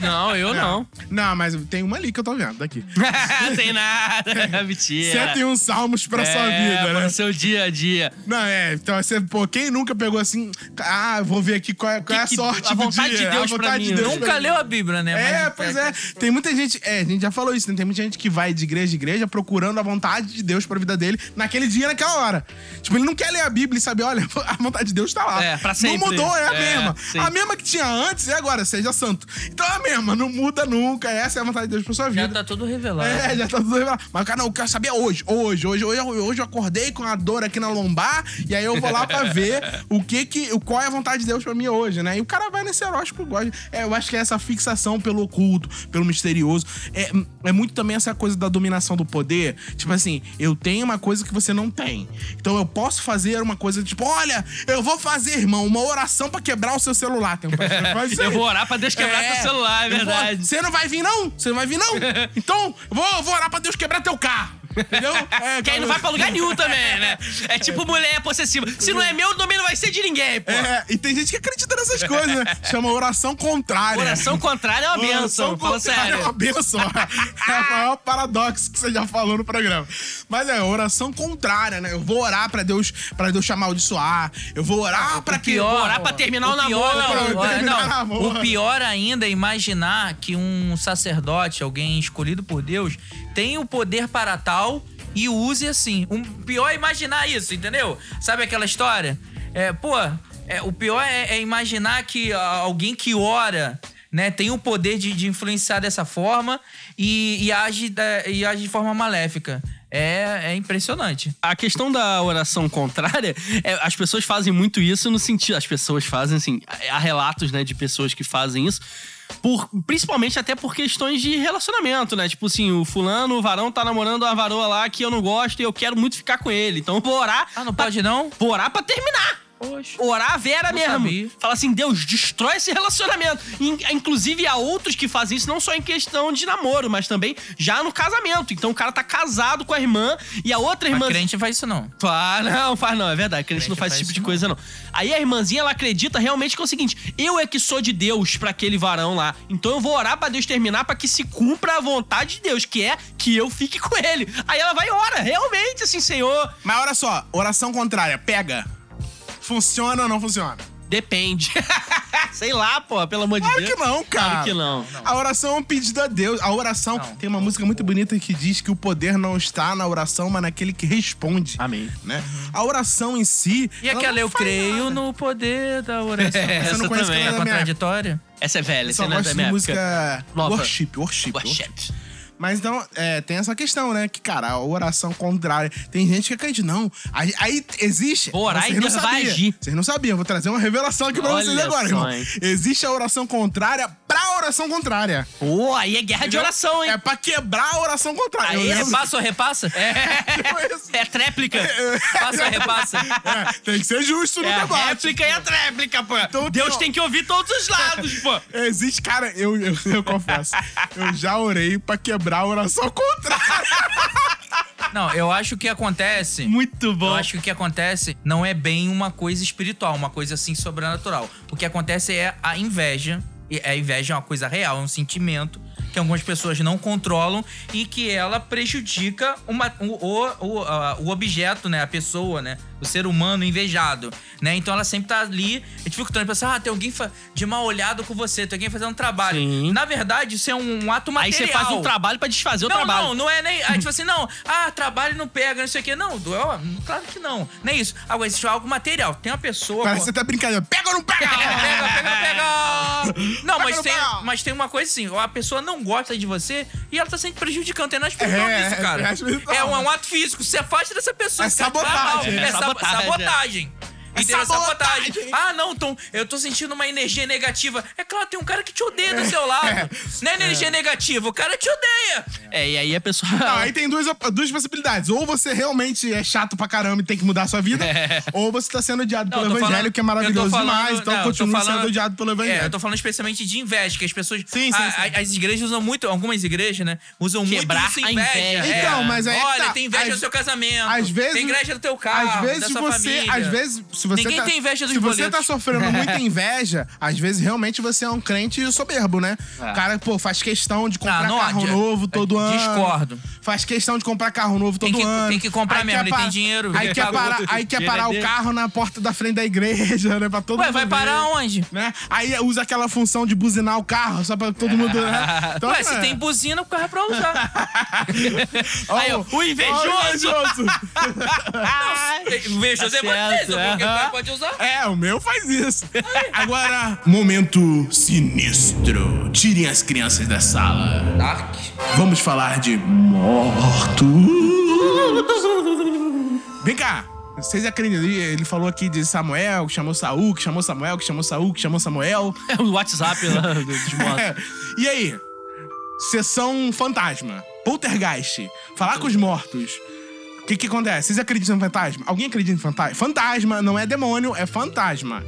Speaker 1: Não, eu não.
Speaker 2: Não, mas tem uma ali que eu tô vendo daqui.
Speaker 1: Tem nada. Mentira.
Speaker 2: 101 salmos pra sua vida,
Speaker 1: É,
Speaker 2: né?
Speaker 1: Pro seu dia a dia.
Speaker 2: Não, é. Então, você, pô, quem nunca pegou assim. Ah, vou ver aqui qual é, qual é a sorte
Speaker 1: a
Speaker 2: do
Speaker 1: vontade
Speaker 2: dia.
Speaker 1: de Deus
Speaker 2: a
Speaker 1: pra
Speaker 2: vontade de? Deus
Speaker 3: Nunca leu a Bíblia, né?
Speaker 2: É,
Speaker 3: Mas-
Speaker 2: pois é. Tem muita gente. É, a gente já falou isso, né? Tem muita gente que vai de igreja em igreja procurando a vontade de Deus pra vida dele naquele dia, naquela hora. Tipo, ele não quer ler a Bíblia e saber, olha, a vontade de Deus tá tá lá.
Speaker 1: É, pra sempre.
Speaker 2: Não mudou, é a
Speaker 1: É,
Speaker 2: mesma.
Speaker 1: sim.
Speaker 2: A mesma que tinha antes e agora, seja santo. Então é a mesma, não muda nunca. Essa é a vontade de Deus pra sua vida.
Speaker 3: Já tá tudo revelado.
Speaker 2: É, já tá tudo revelado. Mas, cara, não, eu quero saber hoje. Hoje, hoje, hoje, hoje eu acordei com a dor aqui na lombar e aí eu vou lá pra ver o que que, qual é a vontade de Deus pra mim hoje, né? E o cara vai nesse horóscopo, gosta. É, eu acho que é essa fixação pelo oculto, pelo misterioso. É, é muito também essa coisa da dominação do poder. Tipo assim, eu tenho uma coisa que você não tem. Então eu posso fazer uma coisa tipo, olha, eu vou fazer, irmão, uma oração pra quebrar o seu celular. Tem um
Speaker 1: Eu vou orar pra Deus quebrar teu celular, é
Speaker 2: eu vou-
Speaker 1: verdade.
Speaker 2: Você não vai vir, não? Você não vai vir, não? Então, eu vou, vou orar pra Deus quebrar teu carro. Entendeu? É,
Speaker 1: Que aí não vai pra lugar nenhum também, né? É tipo mulher possessiva. Se não é meu, também não vai ser de ninguém, pô.
Speaker 2: É, e tem gente que acredita nessas coisas, né? Chama oração contrária.
Speaker 1: Oração contrária é uma benção.
Speaker 2: Oração
Speaker 1: Fala
Speaker 2: contrária
Speaker 1: sério.
Speaker 2: É uma benção. É o maior paradoxo que você já falou no programa. Mas é, oração contrária, né? Eu vou orar pra Deus, pra Deus te amaldiçoar. Eu vou orar pra que...
Speaker 3: pior-
Speaker 1: Orar pra terminar o,
Speaker 3: pior,
Speaker 1: namoro.
Speaker 3: não,
Speaker 2: Pra terminar
Speaker 3: não,
Speaker 2: namoro.
Speaker 3: o pior ainda é imaginar que um sacerdote, alguém escolhido por Deus, tem o poder para tal e use assim. Um pior é imaginar isso, entendeu? Sabe aquela história? É, pô, é, o pior é, é imaginar que alguém que ora. Né, tem o poder de, de influenciar dessa forma e, e, age, da- e age de forma maléfica. É, é impressionante.
Speaker 1: A questão da oração contrária, é, as pessoas fazem muito isso no sentido. As pessoas fazem, assim, há relatos, né, de pessoas que fazem isso. Por, principalmente até por questões de relacionamento, né? Tipo assim, o fulano, o varão tá namorando uma varoa lá que eu não gosto e eu quero muito ficar com ele. Então vou orar.
Speaker 3: Ah, não
Speaker 1: pra-
Speaker 3: pode não?
Speaker 1: Vou orar pra terminar.
Speaker 3: Poxa.
Speaker 1: Orar a Vera
Speaker 3: Não
Speaker 1: mesmo.
Speaker 3: sabia.
Speaker 1: Fala assim, Deus, destrói esse relacionamento. In- Inclusive, há outros que fazem isso não só em questão de namoro, mas também já no casamento. Então o cara tá casado com a irmã e a outra irmã.
Speaker 3: Mas crente não faz isso não.
Speaker 1: Faz, não, faz não, é verdade. Crente,
Speaker 3: Crente
Speaker 1: não faz
Speaker 3: faz
Speaker 1: esse tipo de
Speaker 3: não.
Speaker 1: coisa, não. Aí a irmãzinha, ela acredita realmente que é o seguinte: eu é que sou de Deus pra aquele varão lá. Então eu vou orar pra Deus terminar pra que se cumpra a vontade de Deus, que é que eu fique com ele. Aí ela vai e ora, realmente, assim, Senhor.
Speaker 2: Mas olha só, oração contrária, pega. Funciona ou não funciona?
Speaker 1: Depende. Sei lá, pô, pelo amor de
Speaker 2: Claro
Speaker 1: Deus.
Speaker 2: que não, cara.
Speaker 1: Claro que não.
Speaker 2: A oração é um pedido a Deus. A oração.
Speaker 3: Não.
Speaker 2: Tem uma música muito bonita que diz que o poder não está na oração, mas naquele que responde.
Speaker 1: Amém.
Speaker 2: Né? A oração em si.
Speaker 3: E
Speaker 2: ela
Speaker 3: aquela eu creio
Speaker 2: nada.
Speaker 3: no poder da oração.
Speaker 1: É,
Speaker 2: Você não conhece
Speaker 1: também.
Speaker 2: aquela
Speaker 3: É contraditória?
Speaker 1: Essa é velha, essa não é da minha época.
Speaker 2: música
Speaker 1: Nova.
Speaker 2: worship, worship.
Speaker 1: Worship.
Speaker 2: Mas então, é, tem essa questão, né? Que, cara, a oração contrária. Tem gente que acredita, não. Aí, aí existe.
Speaker 1: Vou orar e
Speaker 2: não
Speaker 1: Deus vai agir.
Speaker 2: Vocês não sabiam. Vou trazer uma revelação aqui pra
Speaker 1: Olha
Speaker 2: vocês agora, irmão. Existe a oração contrária pra oração contrária.
Speaker 1: Pô, aí é guerra de
Speaker 2: Entendeu?
Speaker 1: oração, hein?
Speaker 2: É pra quebrar a oração contrária.
Speaker 1: Aí é
Speaker 3: Repassa ou repassa?
Speaker 2: Isso.
Speaker 1: É tréplica.
Speaker 3: Passa ou repassa?
Speaker 2: É, tem que ser justo no
Speaker 1: É a
Speaker 2: debate.
Speaker 1: réplica e a tréplica, pô.
Speaker 2: Então,
Speaker 1: Deus
Speaker 2: tem-
Speaker 1: tem que ouvir todos os lados, pô.
Speaker 2: Existe, cara, eu, eu, eu confesso. Eu já orei pra quebrar a oração contrária.
Speaker 3: Não, eu acho que acontece.
Speaker 1: Muito bom.
Speaker 3: Eu acho que o que acontece não é bem uma coisa espiritual, uma coisa assim sobrenatural. O que acontece é a inveja. E a inveja é uma coisa real, é um sentimento que algumas pessoas não controlam e que ela prejudica uma, o, o, o, a- o objeto, né? A pessoa, né? O ser humano invejado, né? Então ela sempre tá ali dificultando. Pensa, ah, tem alguém de mal olhado com você, tem alguém fazendo um trabalho.
Speaker 1: Sim.
Speaker 3: Na verdade, isso é um, um ato
Speaker 1: Aí
Speaker 3: material.
Speaker 1: você faz um trabalho pra desfazer o
Speaker 3: Não,
Speaker 1: trabalho.
Speaker 3: não, não é nem. Aí, tipo assim, não, ah, trabalho não pega, não sei o quê. Não, do- ó, claro que não. Nem isso. Agora, existe algo material. Tem uma pessoa.
Speaker 2: Parece
Speaker 3: pô-
Speaker 2: você tá brincando. Pega ou não pega?
Speaker 3: Pega, pega, pega, pega! Não,
Speaker 2: Pega
Speaker 3: mas tem,
Speaker 2: pau.
Speaker 3: mas tem uma coisa assim: a pessoa não gosta de você e ela tá sempre prejudicando. Tem nada espiritual
Speaker 2: É,
Speaker 3: nisso, cara.
Speaker 2: é espiritual.
Speaker 3: É um, é um ato físico. Você afasta dessa pessoa.
Speaker 2: É
Speaker 3: mal.
Speaker 2: sabotagem.
Speaker 3: É,
Speaker 1: É
Speaker 3: sa-
Speaker 1: sabotagem.
Speaker 3: sabotagem.
Speaker 2: É
Speaker 3: Entendeu?
Speaker 2: sabotagem.
Speaker 3: sabotagem. Ah, não, Tom, eu tô sentindo uma energia negativa. É claro, tem um cara que te odeia do seu lado. Não é energia negativa, o cara te odeia.
Speaker 1: É, e aí a pessoa.
Speaker 2: Não, aí tem duas, duas possibilidades. Ou você realmente é chato pra caramba e tem que mudar a sua vida, ou você tá sendo odiado
Speaker 3: Não,
Speaker 2: pelo evangelho,
Speaker 3: falando-
Speaker 2: que é maravilhoso
Speaker 3: falando-
Speaker 2: demais. Então
Speaker 3: não,
Speaker 2: continue
Speaker 3: falando-
Speaker 2: sendo odiado pelo evangelho.
Speaker 3: É, eu tô falando especialmente de inveja, que as pessoas.
Speaker 2: Sim, sim,
Speaker 3: a-
Speaker 2: sim.
Speaker 3: As igrejas usam muito, algumas igrejas, né? Usam
Speaker 1: Quebrar
Speaker 3: muito isso
Speaker 1: a
Speaker 3: inveja.
Speaker 1: inveja.
Speaker 3: É.
Speaker 2: Então, mas aí é
Speaker 3: Olha,
Speaker 2: tá.
Speaker 3: tem inveja
Speaker 2: Às-
Speaker 3: do seu casamento.
Speaker 2: Às vezes,
Speaker 3: Tem inveja do teu carro.
Speaker 2: Às vezes
Speaker 3: da sua
Speaker 2: você,
Speaker 3: família.
Speaker 2: às vezes, se você
Speaker 3: Ninguém
Speaker 2: tá,
Speaker 3: tem inveja dos
Speaker 2: Se você
Speaker 3: boletos.
Speaker 2: tá sofrendo muita inveja, às vezes realmente você é um crente soberbo, né?
Speaker 1: É.
Speaker 2: O cara, pô, faz questão de comprar
Speaker 3: Ah, não
Speaker 2: carro novo todo ano.
Speaker 3: Discordo.
Speaker 2: Faz questão de comprar carro novo todo
Speaker 3: Tem que-
Speaker 2: ano.
Speaker 3: tem que comprar
Speaker 2: Aí
Speaker 3: mesmo, ele tem dinheiro,
Speaker 2: Aí quer parar, aí quer
Speaker 1: Dinheiro
Speaker 2: parar
Speaker 1: é
Speaker 2: o carro na porta da frente da igreja, né? Pra todo
Speaker 3: Ué,
Speaker 2: mundo
Speaker 3: vai
Speaker 2: ver,
Speaker 3: parar onde?
Speaker 2: Né? Aí usa aquela função de buzinar o carro, só pra todo mundo. Né? Então,
Speaker 3: Ué, se
Speaker 2: é.
Speaker 3: tem buzina, o carro é pra usar.
Speaker 1: Aí, ó, o invejoso.
Speaker 2: o invejoso.
Speaker 3: Veja, você Pode usar.
Speaker 2: É, o meu faz isso. Agora, momento sinistro. Tirem as crianças da sala.
Speaker 3: Dark.
Speaker 2: Vamos falar de mortos. Vem cá. Vocês acreditam? Ele falou aqui de Samuel, que chamou Saul, que chamou Samuel, que chamou Saul, que chamou Samuel.
Speaker 1: É o WhatsApp lá do- dos motos.
Speaker 2: É. E aí? Sessão fantasma. Poltergeist. Falar com os mortos. Que que acontece? Vocês acreditam em fantasma? Alguém acredita em fantasma? Fantasma não é demônio, é fantasma.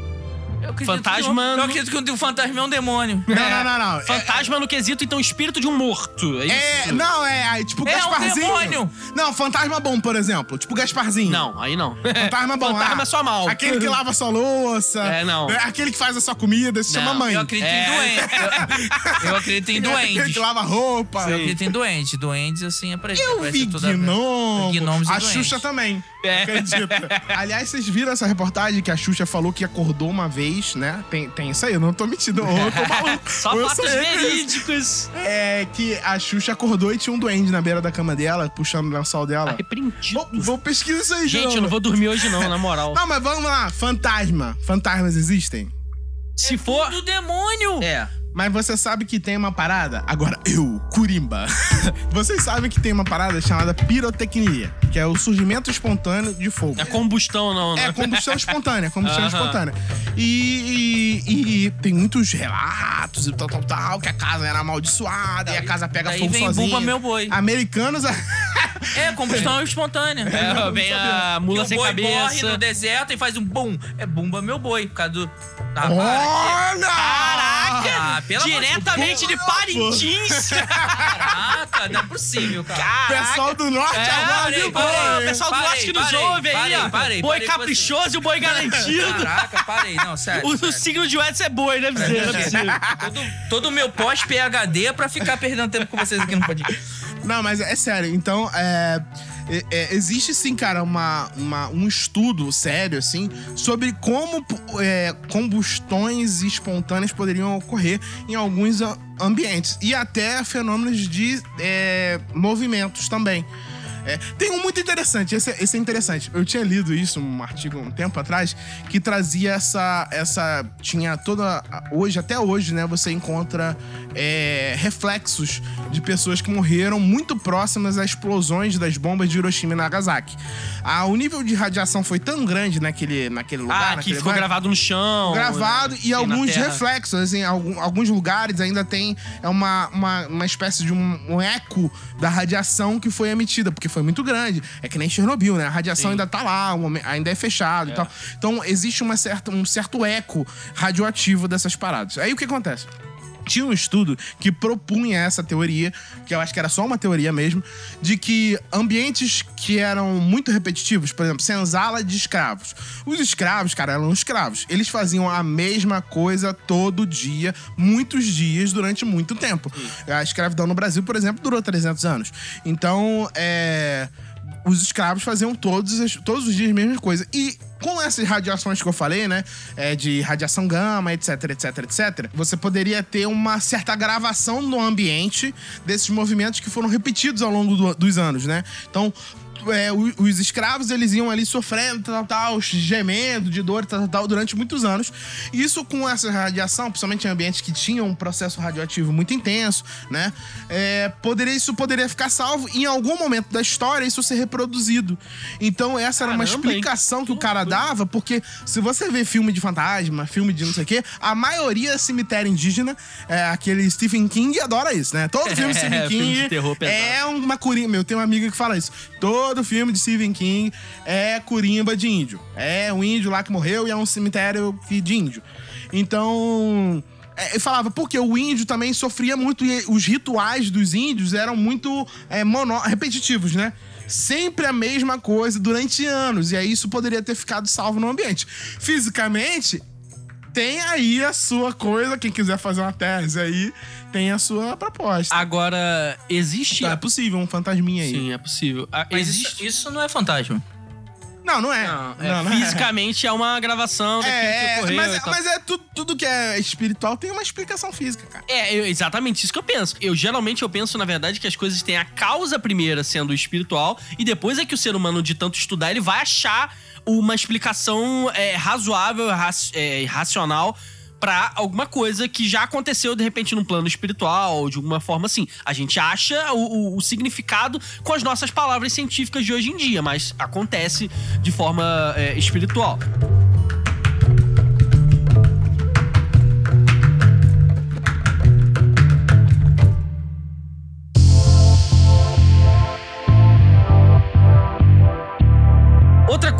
Speaker 3: Eu acredito
Speaker 1: Fantasma
Speaker 3: Que, eu acredito que o fantasma é um demônio.
Speaker 2: Não, não, não, não. É-
Speaker 1: Fantasma no quesito, então, espírito de um morto. É isso?
Speaker 2: É, não, é, tipo
Speaker 3: É um
Speaker 2: Gasparzinho.
Speaker 3: demônio.
Speaker 2: Não, fantasma bom, por exemplo. Tipo Gasparzinho.
Speaker 1: Não, aí não.
Speaker 2: Fantasma bom.
Speaker 1: Fantasma
Speaker 2: ah,
Speaker 1: é só mal.
Speaker 2: Aquele que lava sua louça.
Speaker 1: É, não.
Speaker 2: né, Aquele que faz a sua comida, se
Speaker 1: Não,
Speaker 2: chama mãe.
Speaker 3: Eu acredito
Speaker 1: É.
Speaker 3: em doente. Eu, eu acredito em
Speaker 2: Aquele
Speaker 3: doentes.
Speaker 2: que lava roupa.
Speaker 3: Eu acredito em doentes. Doentes, assim, aparece.
Speaker 2: Eu
Speaker 3: aparece
Speaker 2: vi gnomo.
Speaker 3: Gnomos
Speaker 2: A
Speaker 3: doentes.
Speaker 2: Xuxa também.
Speaker 1: É.
Speaker 2: Acredita. Aliás, vocês viram essa reportagem que a Xuxa falou que acordou uma vez, né? Tem, tem isso aí, eu não tô mentindo. Eu tô maluco.
Speaker 1: Só
Speaker 2: Eu
Speaker 1: fatos verídicos.
Speaker 2: É que a Xuxa acordou e tinha um duende na beira da cama dela, puxando o lençol dela.
Speaker 1: Arrependido.
Speaker 2: Vou, vou pesquisar isso aí,
Speaker 1: Gente,
Speaker 2: João.
Speaker 1: eu não vou dormir hoje não, na moral.
Speaker 2: Não, mas vamos lá. Fantasma. Fantasmas existem?
Speaker 1: Se for...
Speaker 3: Do demônio!
Speaker 1: É.
Speaker 2: Mas você sabe que tem uma parada? Agora, eu, Curimba. Vocês sabem que tem uma parada chamada pirotecnia, que é o surgimento espontâneo de fogo.
Speaker 1: É combustão, não, né?
Speaker 2: É combustão espontânea, combustão
Speaker 1: Aham.
Speaker 2: espontânea. E, e- e tem muitos relatos e tal, tal, tal, que a casa era amaldiçoada e a casa pega
Speaker 3: daí
Speaker 2: fogo
Speaker 3: vem
Speaker 2: sozinha.
Speaker 3: Bumba Meu Boi.
Speaker 2: Americanos...
Speaker 3: É, combustão espontânea.
Speaker 1: É, vem a mula sem
Speaker 3: o boi morre
Speaker 1: cabeça.
Speaker 3: no deserto e faz um bum. É Bumba Meu Boi, por causa do... Da vara
Speaker 2: Olha!
Speaker 1: Caraca!
Speaker 3: Ah,
Speaker 1: Diretamente de. Parintins!
Speaker 3: Caraca, não é possível, cara.
Speaker 2: Pessoal do norte
Speaker 1: É,
Speaker 2: agora
Speaker 3: parei,
Speaker 2: de
Speaker 3: parei.
Speaker 1: Pessoal do
Speaker 3: Parei,
Speaker 1: norte que nos
Speaker 3: parei,
Speaker 1: ouve aí,
Speaker 3: parei,
Speaker 1: ó.
Speaker 3: parei,
Speaker 1: boi caprichoso e o boi garantido.
Speaker 3: Caraca, parei. Não, sério.
Speaker 1: O, o
Speaker 3: sério.
Speaker 1: signo de Edson é boi, né? Não é.
Speaker 3: Todo, todo o meu pós-PHD é pra ficar perdendo tempo com vocês aqui no podcast.
Speaker 2: Não, mas é sério. Então, é, é- é, existe sim, cara, uma, uma- um estudo sério, assim, sobre como é, combustões espontâneas poderiam ocorrer em alguns ambientes. E até fenômenos de é, movimentos também. É, tem um muito interessante, esse, é- esse é interessante. Eu tinha lido isso, um artigo um tempo atrás, que trazia essa. essa tinha toda. Hoje, até hoje, né? Você encontra é, reflexos de pessoas que morreram muito próximas às explosões das bombas de Hiroshima e Nagasaki. Ah, o nível de radiação foi tão grande naquele, naquele lugar.
Speaker 1: Ah, que ficou
Speaker 2: lugar,
Speaker 1: gravado no chão.
Speaker 2: gravado
Speaker 1: né?
Speaker 2: e
Speaker 1: na
Speaker 2: alguns reflexos. Assim, algum- alguns lugares ainda tem é uma, uma, uma espécie de um, um eco da radiação que foi emitida, porque foi muito grande. É que nem Chernobyl, né? A radiação
Speaker 1: Sim.
Speaker 2: ainda tá lá, ainda é fechado e tal. Então existe uma certa, um certo eco radioativo dessas paradas. Aí o que acontece? Tinha um estudo que propunha essa teoria, que eu acho que era só uma teoria mesmo, de que ambientes que eram muito repetitivos, por exemplo, senzala de escravos. Os escravos, cara, eram escravos. Eles faziam a mesma coisa todo dia, muitos dias, durante muito tempo. A escravidão no Brasil, por exemplo, durou 300 anos. Então, é os escravos faziam todos, todos os dias a mesma coisa. E com essas radiações que eu falei, né? é, de radiação gama, etc, etc, etc. Você poderia ter uma certa gravação no ambiente desses movimentos que foram repetidos ao longo do- dos anos, né? Então. É, os escravos eles iam ali sofrendo, tal, tal, gemendo de dor, tal, tal, durante muitos anos. Isso com essa radiação, principalmente em ambientes que tinham um processo radioativo muito intenso, né? É, poderia, isso poderia ficar salvo em algum momento da história isso ser reproduzido. Então essa era uma
Speaker 1: Caramba, hein?
Speaker 2: explicação que o cara dava, porque se você vê filme de fantasma, filme de não sei o quê, a maioria é cemitério indígena, é, aquele Stephen King adora isso, né? Todo filme
Speaker 1: É,
Speaker 2: Stephen
Speaker 1: filme
Speaker 2: King
Speaker 1: de terror pesado.
Speaker 2: é uma curimba. Eu tenho uma amiga que fala isso. Todo filme de Stephen King é curimba de índio. É um índio lá que morreu e é um cemitério de índio. Então. é, falava, porque o índio também sofria muito e os rituais dos índios eram muito é, mono- repetitivos, né? Sempre a mesma coisa durante anos. E aí isso poderia ter ficado salvo no ambiente. Fisicamente, tem aí a sua coisa. Quem quiser fazer uma tese aí, tem a sua proposta.
Speaker 1: Agora, existe.
Speaker 2: É possível, um fantasminha aí.
Speaker 1: Sim, é possível. Ah,
Speaker 3: Mas
Speaker 1: existe.
Speaker 3: isso, não é fantasma.
Speaker 2: Não, não é.
Speaker 1: Não, é,
Speaker 2: Não, não é.
Speaker 1: fisicamente é uma gravação daquilo que
Speaker 2: É, é,
Speaker 1: ocorreu.
Speaker 2: mas,
Speaker 1: tal.
Speaker 2: mas é tudo, tudo que é espiritual tem uma explicação física, cara.
Speaker 1: É, eu- exatamente isso que eu penso. Eu geralmente eu penso, na verdade, que as coisas têm a causa primeira sendo espiritual e depois é que o ser humano, de tanto estudar, ele vai achar uma explicação é, razoável, raci- é, racional pra alguma coisa que já aconteceu de repente num plano espiritual, de alguma forma assim. A gente acha o, o- o significado com as nossas palavras científicas de hoje em dia, mas acontece de forma é, espiritual.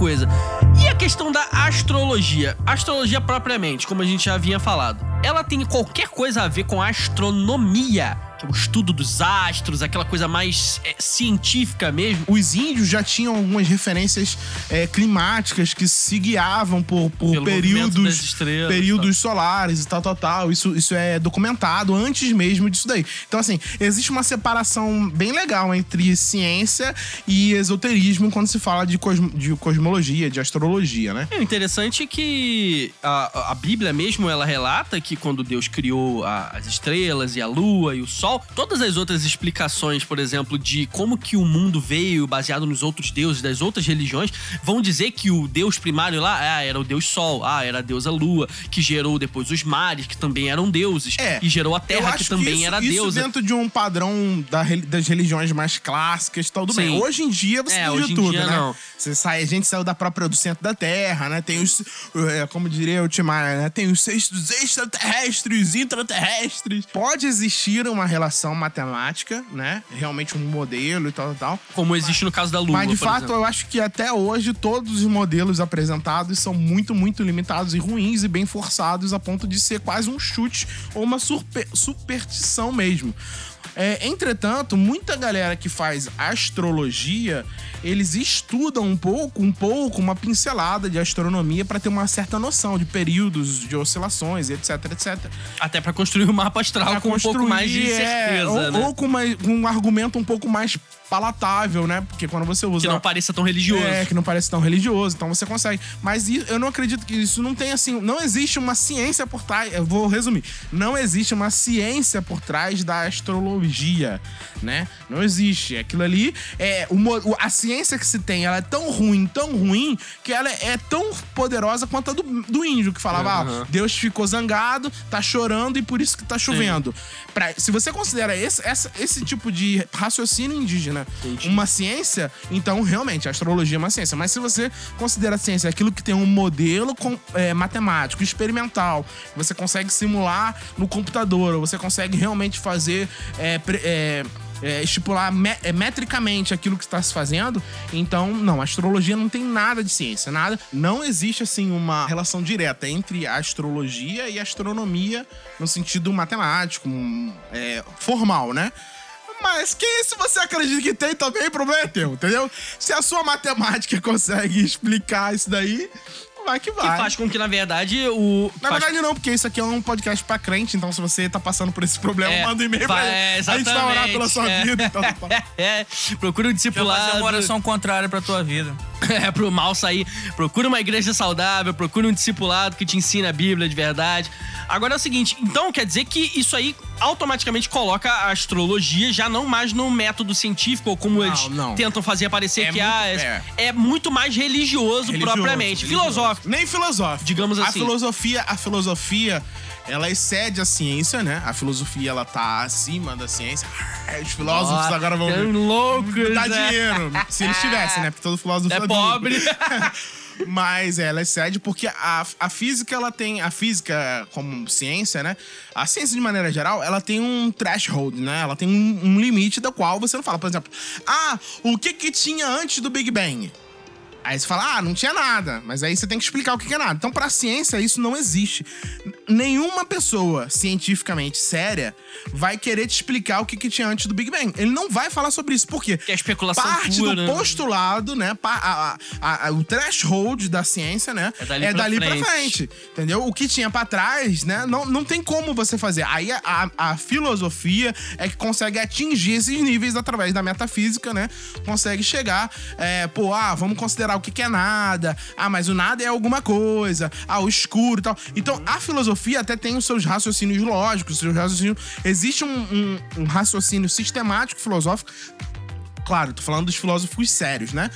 Speaker 1: Coisa, e a questão da astrologia? Astrologia propriamente, como a gente já havia falado, ela tem qualquer coisa a ver com astronomia, que é o estudo dos astros, aquela coisa mais é, científica mesmo.
Speaker 2: Os índios já tinham algumas referências é, climáticas que se guiavam por, por períodos,
Speaker 1: estrelas,
Speaker 2: períodos solares e tal, tal, tal. Isso, isso é documentado antes mesmo disso daí. Então, assim, existe uma separação bem legal entre ciência e esoterismo quando se fala de, cosmo- de cosmologia, de astrologia, né?
Speaker 1: É interessante que a, a Bíblia mesmo, ela relata que quando Deus criou a- as estrelas e a lua e o sol, todas as outras explicações, por exemplo, de como que o mundo veio baseado nos outros deuses das outras religiões, vão dizer que o Deus primário lá ah, era o Deus Sol, ah, era a deusa Lua, que gerou depois os mares, que também eram deuses,
Speaker 2: É,
Speaker 1: e gerou a Terra, que também
Speaker 2: isso,
Speaker 1: era
Speaker 2: isso
Speaker 1: deusa.
Speaker 2: dentro de um padrão da das religiões mais clássicas e tal, tudo
Speaker 1: Sim.
Speaker 2: bem. Hoje em dia você
Speaker 1: É,
Speaker 2: tem
Speaker 1: hoje
Speaker 2: de tudo,
Speaker 1: dia
Speaker 2: né?
Speaker 1: não.
Speaker 2: Você sai, a gente saiu da própria do centro da Terra, né? Tem os, é, como diria o Timar, né? Tem os sextos extraterrestres, intraterrestres. Pode existir uma relação matemática, né? Realmente um modelo e tal, tal, tal.
Speaker 1: Como existe no caso da Lua,
Speaker 2: Mas de fato,
Speaker 1: exemplo.
Speaker 2: eu acho que até hoje todos os modelos apresentados são muito, muito limitados e ruins e bem forçados a ponto de ser quase um chute ou uma superstição mesmo. É, entretanto, muita galera que faz astrologia, eles estudam um pouco, um pouco, uma pincelada de astronomia para ter uma certa noção de períodos, de oscilações, etc, etc.
Speaker 1: Até pra construir o mapa astral
Speaker 2: Pra
Speaker 1: com um pouco mais de
Speaker 2: construir,
Speaker 1: certeza,
Speaker 2: é, ou,
Speaker 1: né?
Speaker 2: ou com, uma- com um argumento um pouco mais palatável, né? Porque quando você usa
Speaker 1: que não pareça tão religioso.
Speaker 2: é, que não parece tão religioso, então você consegue. Mas eu não acredito que isso não tem assim. Não existe uma ciência por trás. Eu vou resumir. Não existe uma ciência por trás da astrologia, né? Não existe. Aquilo ali é. O- a ciência que se tem, ela é tão ruim, tão ruim, que ela é tão poderosa quanto a do, do índio, que falava: ah, Deus ficou zangado, tá chorando e por isso que tá chovendo. Pra, se você considera esse, essa- esse tipo de raciocínio indígena uma ciência, então realmente a astrologia é uma ciência. Mas se você considera a ciência aquilo que tem um modelo com- é, matemático, experimental, você consegue simular no computador, ou você consegue realmente fazer. é, é, é, estipular me- é, metricamente aquilo que está se fazendo, então, não, a astrologia não tem nada de ciência, nada. Não existe, assim, uma relação direta entre a astrologia e a astronomia no sentido matemático, um, é, formal, né? Mas que se você acredita que tem também, o problema é teu, entendeu? Se a sua matemática consegue explicar isso daí, vai que
Speaker 1: Que
Speaker 2: vai.
Speaker 1: faz com que, na verdade, o.
Speaker 2: Na
Speaker 1: faz-
Speaker 2: verdade, não, porque isso aqui é um podcast pra crente, então se você tá passando por esse problema,
Speaker 1: É,
Speaker 2: manda um e-mail pra
Speaker 1: é,
Speaker 2: a gente vai orar pela sua
Speaker 1: exatamente, é.
Speaker 2: vida. Então, tá.
Speaker 1: é, procura um
Speaker 3: fazer
Speaker 1: discipulado.
Speaker 3: uma oração contrária pra tua vida.
Speaker 1: é, pro mal sair. Procura uma igreja saudável, procura um discipulado que te ensine a Bíblia de verdade. Agora é o seguinte, então quer dizer que isso aí automaticamente coloca a astrologia já não mais no método científico, ou como
Speaker 2: Não,
Speaker 1: eles
Speaker 2: não.
Speaker 1: tentam fazer aparecer
Speaker 2: É
Speaker 1: que
Speaker 2: muito-
Speaker 1: ah, é, é muito mais religioso,
Speaker 2: Religioso,
Speaker 1: propriamente.
Speaker 2: religioso.
Speaker 1: Filosófico.
Speaker 2: Nem filosófico.
Speaker 1: Digamos
Speaker 2: A
Speaker 1: assim.
Speaker 2: filosofia, a filosofia, ela excede a ciência, né? A filosofia, ela tá acima da ciência. Os filósofos
Speaker 1: Ó,
Speaker 2: agora vão
Speaker 1: loucos,
Speaker 2: dar
Speaker 1: né?
Speaker 2: dinheiro. Se eles tivessem, né? Porque todo filósofo
Speaker 1: É. pobre.
Speaker 2: Mas ela excede porque a, a física, ela tem. A física, como ciência, né? A ciência, de maneira geral, ela tem um threshold, né? Ela tem um, um limite da qual você não fala. Por exemplo, ah, o que que tinha antes do Big Bang? Aí você fala, ah, não tinha nada. Mas aí você tem que explicar o que é nada. Então, pra ciência, isso não existe. Nenhuma pessoa cientificamente séria vai querer te explicar o que, que tinha antes do Big Bang. Ele não vai falar sobre isso. Por quê?
Speaker 1: Que é especulação
Speaker 2: Parte
Speaker 1: pura,
Speaker 2: do
Speaker 1: né?
Speaker 2: postulado, né? a- a- a- o threshold da ciência, né?
Speaker 1: É dali pra frente.
Speaker 2: frente. Entendeu? O que tinha pra trás, né? Não, não tem como você fazer. Aí a, a- a filosofia é que consegue atingir esses níveis através da metafísica, né? Consegue chegar, é, pô, ah, vamos considerar o que, é nada. Ah, mas o nada é alguma coisa. Ah, o escuro e tal. Então, a filosofia até tem os seus raciocínios lógicos, os seus raciocínios. Existe um, um- um raciocínio sistemático filosófico claro, tô falando dos filósofos sérios, né?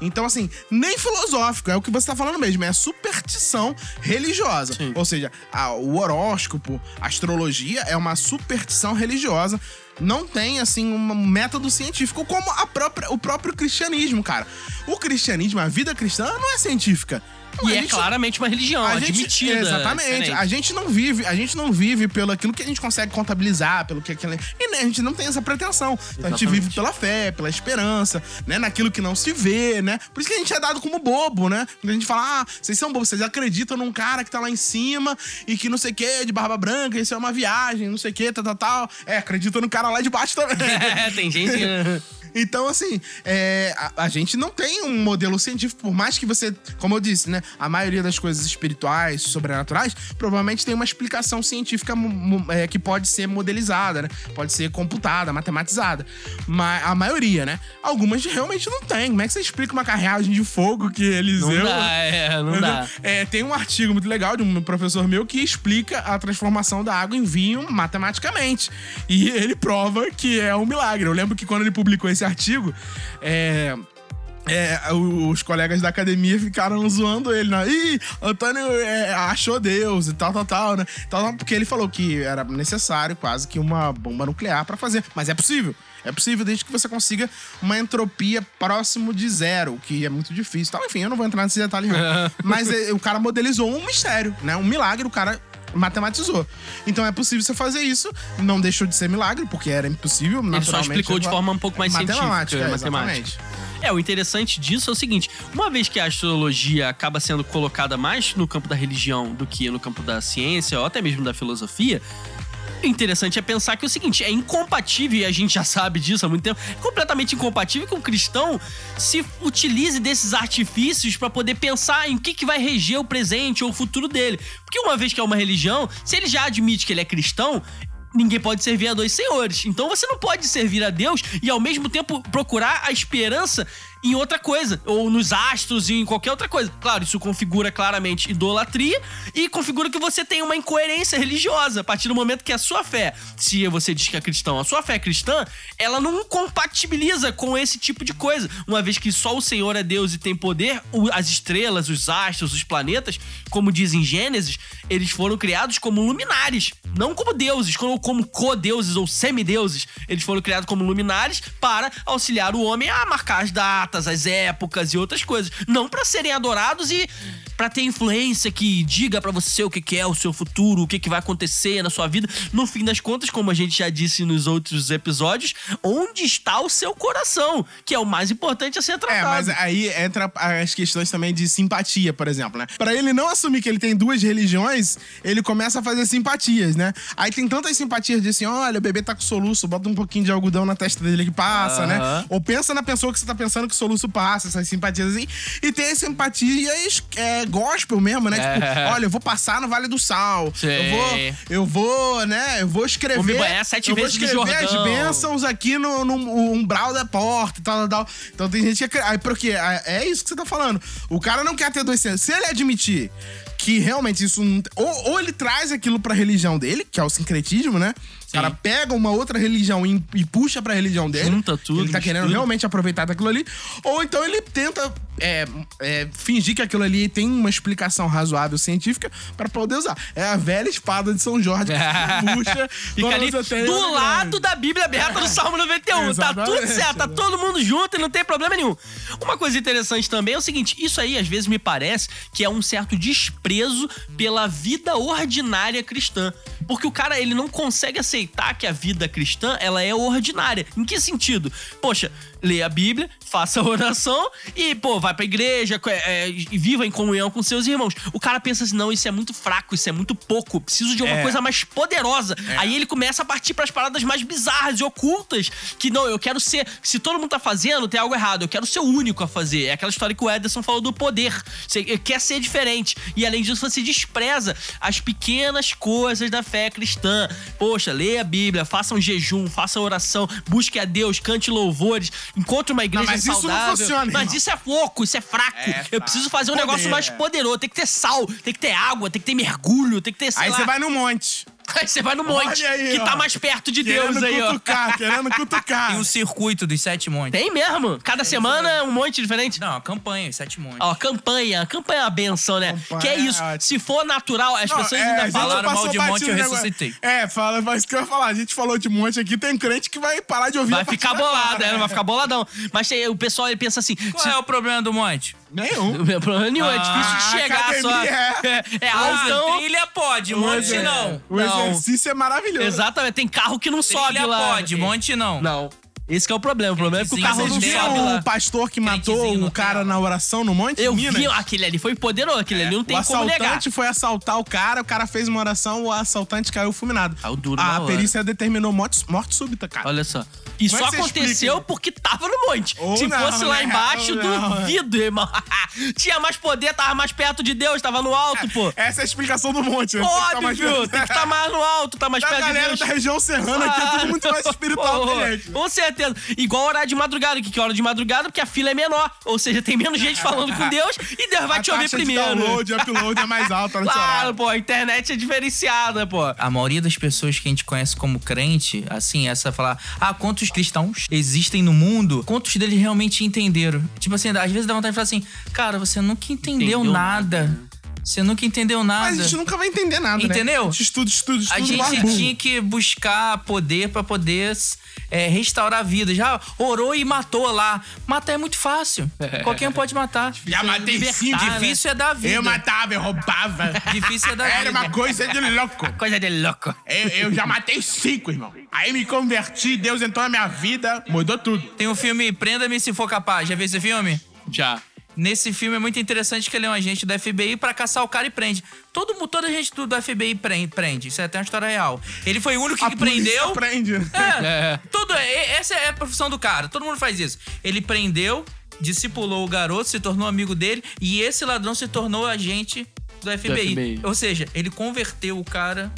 Speaker 2: Então, assim, nem filosófico, é o que você tá falando mesmo, é superstição religiosa.
Speaker 1: Sim.
Speaker 2: Ou seja, a- o horóscopo, a astrologia é uma superstição religiosa. Não tem, assim, um método científico, como a própria, o próprio cristianismo, cara. O cristianismo, a vida cristã, não é científica.
Speaker 1: E é
Speaker 2: gente-
Speaker 1: claramente uma religião,
Speaker 2: a gente,
Speaker 1: admitida.
Speaker 2: exatamente.
Speaker 1: diferente.
Speaker 2: A gente não vive, a gente não vive pelo aquilo que a gente consegue contabilizar, pelo que aquilo. E né, a gente não tem essa pretensão. Então a gente
Speaker 1: Exatamente.
Speaker 2: vive pela fé, pela esperança, né? Naquilo que não se vê, né? Por isso que a gente é dado como bobo, né? Quando a gente fala, ah, vocês são bobos, vocês acreditam num cara que tá lá em cima e que não sei o que, de barba branca, isso é uma viagem, não sei o que, tal, tal, tal. É, acredita no cara lá de baixo também.
Speaker 1: É, tem gente.
Speaker 2: Então, assim, é, a, a gente não tem um modelo científico, por mais que você, como eu disse, né? A maioria das coisas espirituais, sobrenaturais, provavelmente tem uma explicação científica é, que pode ser modelizada, né? Pode ser computada, matematizada. Mas a maioria, né? Algumas realmente não tem. Como é que você explica uma carreagem de fogo que Eliseu.
Speaker 1: Não dá, é, não dá.
Speaker 2: É, tem um artigo muito legal de um professor meu que explica a transformação da água em vinho matematicamente. E ele prova que é um milagre. Eu lembro que quando ele publicou esse artigo, é. é, os colegas da academia ficaram zoando ele, né? Ih, Antônio é, achou Deus e tal, tal, tal, né? Tal, porque ele falou que era necessário quase que uma bomba nuclear pra fazer. Mas é possível. É possível desde que você consiga uma entropia próximo de zero, o que é muito difícil. Tal. Enfim, eu não vou entrar nesse detalhe. Mas é, o cara modelizou um mistério, né? Um milagre, o cara matematizou. Então é possível você fazer isso. Não deixou de ser milagre, porque era impossível.
Speaker 1: Ele só explicou de forma um pouco mais científica,
Speaker 2: matemática, é,
Speaker 1: matemática.
Speaker 2: exatamente.
Speaker 1: É, o interessante disso é o seguinte: uma vez que a astrologia acaba sendo colocada mais no campo da religião do que no campo da ciência ou até mesmo da filosofia. Interessante é pensar que é o seguinte: é incompatível, e a gente já sabe disso há muito tempo, é completamente incompatível que um cristão se utilize desses artifícios pra poder pensar em o que, que vai reger o presente ou o futuro dele. Porque uma vez que é uma religião, se ele já admite que ele é cristão, ninguém pode servir a dois senhores. Então você não pode servir a Deus e ao mesmo tempo procurar a esperança em outra coisa, ou nos astros e em qualquer outra coisa. Claro, isso configura claramente idolatria e configura que você tem uma incoerência religiosa a partir do momento que a sua fé, se você diz que é cristão, a sua fé cristã, ela não compatibiliza com esse tipo de coisa. Uma vez que só o Senhor é Deus e tem poder, as estrelas, os astros, os planetas, como diz em Gênesis, eles foram criados como luminares, não como deuses, como, como co-deuses ou semideuses. Eles foram criados como luminares para auxiliar o homem a marcar as datas, as épocas e outras coisas, não para serem adorados e para ter influência que diga pra você o que que é o seu futuro, o que que vai acontecer na sua vida. No fim das contas, como a gente já disse nos outros episódios, onde está o seu coração, que é o mais importante a ser
Speaker 2: É,
Speaker 1: tratado.
Speaker 2: mas aí entra as questões também de simpatia, por exemplo, né? Pra ele não assumir que ele tem duas religiões, ele começa a fazer simpatias, né? Aí tem tantas simpatias de assim, olha, o bebê tá com soluço, bota um pouquinho de algodão na testa dele que passa, né?
Speaker 1: Aham.
Speaker 2: Ou pensa na pessoa que você tá pensando que o soluço passa, essas simpatias assim. E tem as simpatias é, gospel mesmo, né? Tipo,
Speaker 1: É.
Speaker 2: olha, eu vou passar no Vale do Sal.
Speaker 1: Sei.
Speaker 2: Eu vou, eu vou, né? Eu vou escrever.
Speaker 1: Vou me banhar sete
Speaker 2: eu vou escrever as bênçãos aqui no, no umbral da porta e tal, tal, tal. Então tem gente que. Aí, porque é é isso que você tá falando. O cara não quer ter dois sensos. Se ele admitir que realmente isso não. Ou, ou ele traz aquilo pra religião dele, que é o sincretismo, né? O cara pega uma outra religião e, e puxa pra religião dele.
Speaker 1: Junta tudo,
Speaker 2: Ele tá querendo realmente aproveitar daquilo ali. Ou então ele tenta é, é, fingir que aquilo ali tem uma explicação razoável científica pra poder usar. É a velha espada de São Jorge que puxa.
Speaker 1: Fica ali do lado da Bíblia aberta do Salmo 91. tá tudo certo, tá todo mundo junto e não tem problema nenhum. Uma coisa interessante também é o seguinte: isso aí às vezes me parece que é um certo desprezo pela vida ordinária cristã. Porque o cara, ele não consegue aceitar que a vida cristã, ela é ordinária. Em que sentido? Poxa, lê a Bíblia, faça oração e, pô, vai pra igreja é, é, e viva em comunhão com seus irmãos. O cara pensa assim, não, isso é muito fraco, isso é muito pouco, preciso de uma
Speaker 2: É.
Speaker 1: coisa mais poderosa. Aí ele começa a partir pras paradas mais bizarras e ocultas, que não, eu quero ser, se todo mundo tá fazendo, tem algo errado, eu quero ser o único a fazer. É aquela história que o Ederson falou do poder. Você quer ser diferente. E além disso, você despreza as pequenas coisas da fé cristã. Poxa, leia a Bíblia, faça um jejum, faça oração, busque a Deus, cante louvores, encontre uma igreja
Speaker 2: mas isso não
Speaker 1: saudável.
Speaker 2: funciona,
Speaker 1: Mas
Speaker 2: irmão.
Speaker 1: isso é pouco, isso é fraco.
Speaker 2: É
Speaker 1: eu preciso fazer um
Speaker 2: Poder.
Speaker 1: negócio mais poderoso. Tem que ter sal, tem que ter água, tem que ter mergulho, tem que ter, sei
Speaker 2: Aí
Speaker 1: lá,
Speaker 2: você vai no monte.
Speaker 1: Aí você vai no monte,
Speaker 2: aí,
Speaker 1: que tá
Speaker 2: ó.
Speaker 1: mais perto de Deus
Speaker 2: Querendo
Speaker 1: aí, ó.
Speaker 2: cutucar, querendo cutucar.
Speaker 3: Tem um circuito dos sete montes.
Speaker 1: Tem mesmo. Cada semana é um monte diferente.
Speaker 3: Não, a campanha, os sete montes.
Speaker 1: Ó, campanha. Campanha é uma benção, né?
Speaker 2: Campanha
Speaker 1: que é isso.
Speaker 2: é.
Speaker 1: Se for natural, as
Speaker 2: Não,
Speaker 1: pessoas
Speaker 2: é,
Speaker 1: ainda
Speaker 3: falaram mal de monte,
Speaker 2: batido
Speaker 3: eu
Speaker 2: negócio.
Speaker 3: ressuscitei.
Speaker 2: É, fala, mas que eu ia falar. A gente falou de monte aqui, tem crente que vai parar de ouvir.
Speaker 1: Vai ficar bolado, né? Vai ficar boladão. Mas tem- o pessoal ele pensa assim.
Speaker 3: Qual
Speaker 1: se-
Speaker 3: é o problema do monte?
Speaker 2: Nenhum.
Speaker 1: Não é problema nenhum, é
Speaker 3: Ah,
Speaker 1: difícil de chegar só. É, é
Speaker 3: Ah,
Speaker 1: altão.
Speaker 3: trilha pode, monte
Speaker 2: é.
Speaker 3: não.
Speaker 2: O
Speaker 1: Não.
Speaker 2: exercício é maravilhoso.
Speaker 1: Exatamente, tem carro que não sobe
Speaker 3: Trilha
Speaker 1: lá.
Speaker 3: pode, monte não.
Speaker 1: Não. Esse que é o problema. O problema é que o carro não
Speaker 2: viram
Speaker 1: lá.
Speaker 2: o pastor que matou o cara na oração no monte?
Speaker 1: Eu
Speaker 2: Minas?
Speaker 1: vi aquele ali, foi poderoso. Aquele ali não tem
Speaker 2: o
Speaker 1: como negar.
Speaker 2: assaltante foi assaltar o cara, o cara fez uma oração, o assaltante caiu fulminado.
Speaker 1: Caiu duro
Speaker 2: A perícia determinou morte, morte súbita, cara.
Speaker 1: Olha só. E
Speaker 2: Como é
Speaker 1: só
Speaker 2: você
Speaker 1: aconteceu
Speaker 2: explica?
Speaker 1: porque tava no monte.
Speaker 2: Ou
Speaker 1: Se
Speaker 2: não,
Speaker 1: fosse lá
Speaker 2: né?
Speaker 1: embaixo,
Speaker 2: não, é.
Speaker 1: duvido, irmão. Tinha mais poder, tava mais perto de Deus, tava no alto, pô.
Speaker 2: Essa é a explicação do monte. né? Tem que tá mais
Speaker 1: Óbvio, tem que estar mais no alto, tá mais
Speaker 2: Da
Speaker 1: perto de
Speaker 2: galera
Speaker 1: Deus.
Speaker 2: da região serrana aqui é tudo muito mais espiritual
Speaker 1: Pô,
Speaker 2: que a gente.
Speaker 1: Com certeza. Igual horário de madrugada, que que é hora de madrugada porque a fila é menor. Ou seja, tem menos gente falando com Deus e Deus vai
Speaker 2: a
Speaker 1: te ouvir primeiro.
Speaker 2: de download, upload é mais alta nesse
Speaker 1: Claro, pô, a internet é diferenciada, pô.
Speaker 3: A maioria das pessoas que a gente conhece como crente, assim, essa falar, ah, quantos cristãos existem no mundo? Quantos deles realmente entenderam? Tipo assim, às vezes dá vontade de falar assim, cara, você nunca entendeu,
Speaker 1: Entendeu
Speaker 3: nada. Você nunca entendeu nada.
Speaker 2: Mas a gente nunca vai entender nada, né?
Speaker 3: Entendeu?
Speaker 2: A gente estuda, estuda, estuda.
Speaker 3: A gente
Speaker 2: barbudo.
Speaker 3: tinha que buscar poder pra poder é, restaurar a vida. Já orou e matou lá. Matar é muito fácil. Qualquer um pode matar.
Speaker 2: Já matei
Speaker 1: Libertar,
Speaker 2: cinco.
Speaker 1: né?
Speaker 3: Difícil é dar vida.
Speaker 2: Eu matava, eu roubava.
Speaker 3: Difícil é dar
Speaker 2: Era
Speaker 3: vida.
Speaker 2: uma coisa de louco.
Speaker 1: Coisa de louco.
Speaker 2: Eu, eu já matei cinco, irmão. Aí me converti, Deus entrou na minha vida, mudou tudo.
Speaker 3: Tem o filme Prenda-me se for capaz. Já viu esse filme?
Speaker 1: Já.
Speaker 3: Nesse filme é muito interessante que ele é um agente do FBI pra caçar o cara e prende. Todo, toda gente do, do FBI prende, prende. Isso é até uma história real. Ele foi o único
Speaker 2: A
Speaker 3: que prendeu.
Speaker 2: prende.
Speaker 3: É,
Speaker 1: É.
Speaker 3: Tudo, é- essa é a profissão do cara. Todo mundo faz isso. Ele prendeu, discipulou o garoto, se tornou amigo dele e esse ladrão se tornou agente do FBI.
Speaker 1: FBI.
Speaker 3: Ou seja, ele converteu o cara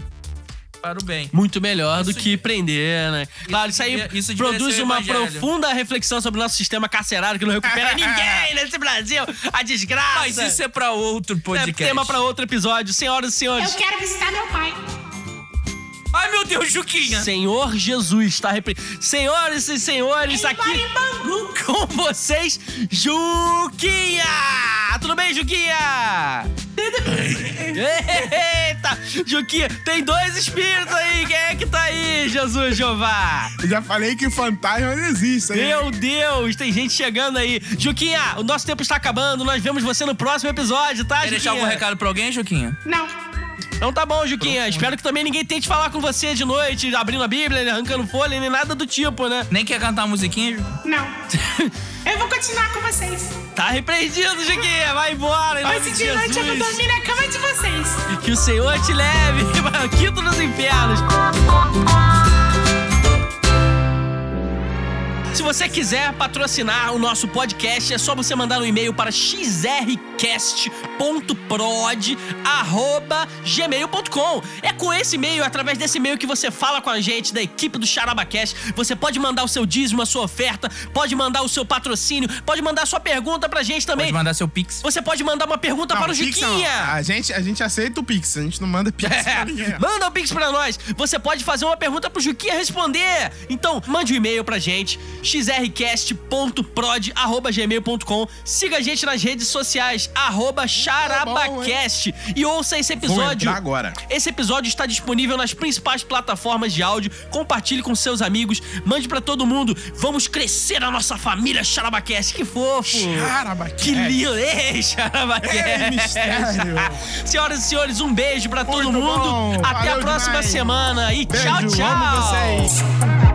Speaker 3: para o bem.
Speaker 1: Muito melhor do
Speaker 3: Isso
Speaker 1: que prender, né? Claro, isso aí
Speaker 3: isso
Speaker 1: produz uma
Speaker 3: evangelho.
Speaker 1: profunda reflexão sobre o nosso sistema carcerário que não recupera ninguém nesse Brasil. A desgraça.
Speaker 3: Mas isso é pra outro
Speaker 1: É
Speaker 3: podcast.
Speaker 1: tema pra outro episódio. Senhoras e senhores,
Speaker 4: Eu quero visitar meu pai.
Speaker 3: Ai, meu Deus, Juquinha!
Speaker 1: Senhor Jesus está repre... Senhoras e senhores, aqui com vocês, Juquinha! Tudo bem, Juquinha? Eita! Juquinha, tem dois espíritos aí. Quem é que tá aí, Jesus Jeová?
Speaker 2: Eu já falei que fantasma não existe. hein?
Speaker 1: Meu Deus, tem gente chegando aí. Juquinha, o nosso tempo está acabando. Nós vemos você no próximo episódio, tá,
Speaker 3: Quer
Speaker 1: Juquinha?
Speaker 3: deixar algum recado pra alguém, Juquinha?
Speaker 4: Não.
Speaker 1: Então tá bom, Juquinha. Espero que também ninguém tente falar com você de noite, abrindo a Bíblia, arrancando folha, nem nada do tipo, né?
Speaker 3: Nem quer cantar uma musiquinha? Ju?
Speaker 4: Não. Eu vou continuar com vocês.
Speaker 1: Tá repreendido, Juquinha. Vai embora,
Speaker 4: Hoje
Speaker 1: de
Speaker 4: noite eu vou
Speaker 1: Jesus.
Speaker 4: dormir na cama de vocês.
Speaker 1: Que o Senhor te leve para o quinto dos infernos. Se você quiser patrocinar o nosso podcast, é só você mandar um e-mail para xrcast.prod@gmail.com. É com esse e-mail, através desse e-mail que você fala com a gente da equipe do Charabacast. Você pode mandar o seu dízimo, a sua oferta, pode mandar o seu patrocínio, pode mandar a sua pergunta pra gente também.
Speaker 3: Pode mandar seu pix.
Speaker 1: Você pode mandar uma pergunta
Speaker 2: Não,
Speaker 1: para o
Speaker 2: Pix não.
Speaker 1: Juquinha.
Speaker 2: A gente, a gente aceita o Pix, a gente não manda Pix pra ninguém.
Speaker 1: Manda um pix pra nós. Você pode fazer uma pergunta pro Juquinha responder. Então, mande um e-mail pra gente, xrcast.prod@gmail.com. Siga a gente nas redes sociais, arroba charabacast. E ouça esse episódio.
Speaker 2: agora.
Speaker 1: Esse episódio está disponível nas principais plataformas de áudio. Compartilhe com seus amigos, mande pra todo mundo. Vamos crescer a nossa família Charabacast. Que fofo!
Speaker 2: Charabacast.
Speaker 1: Que lindo! Ei, Charabacast!
Speaker 2: Ei, mistério.
Speaker 1: Senhoras e senhores, um beijo pra todo mundo.
Speaker 2: bom.
Speaker 1: Até a
Speaker 2: Valeu
Speaker 1: próxima
Speaker 2: demais.
Speaker 1: semana e
Speaker 2: Beijo,
Speaker 1: tchau, tchau.
Speaker 2: amo vocês.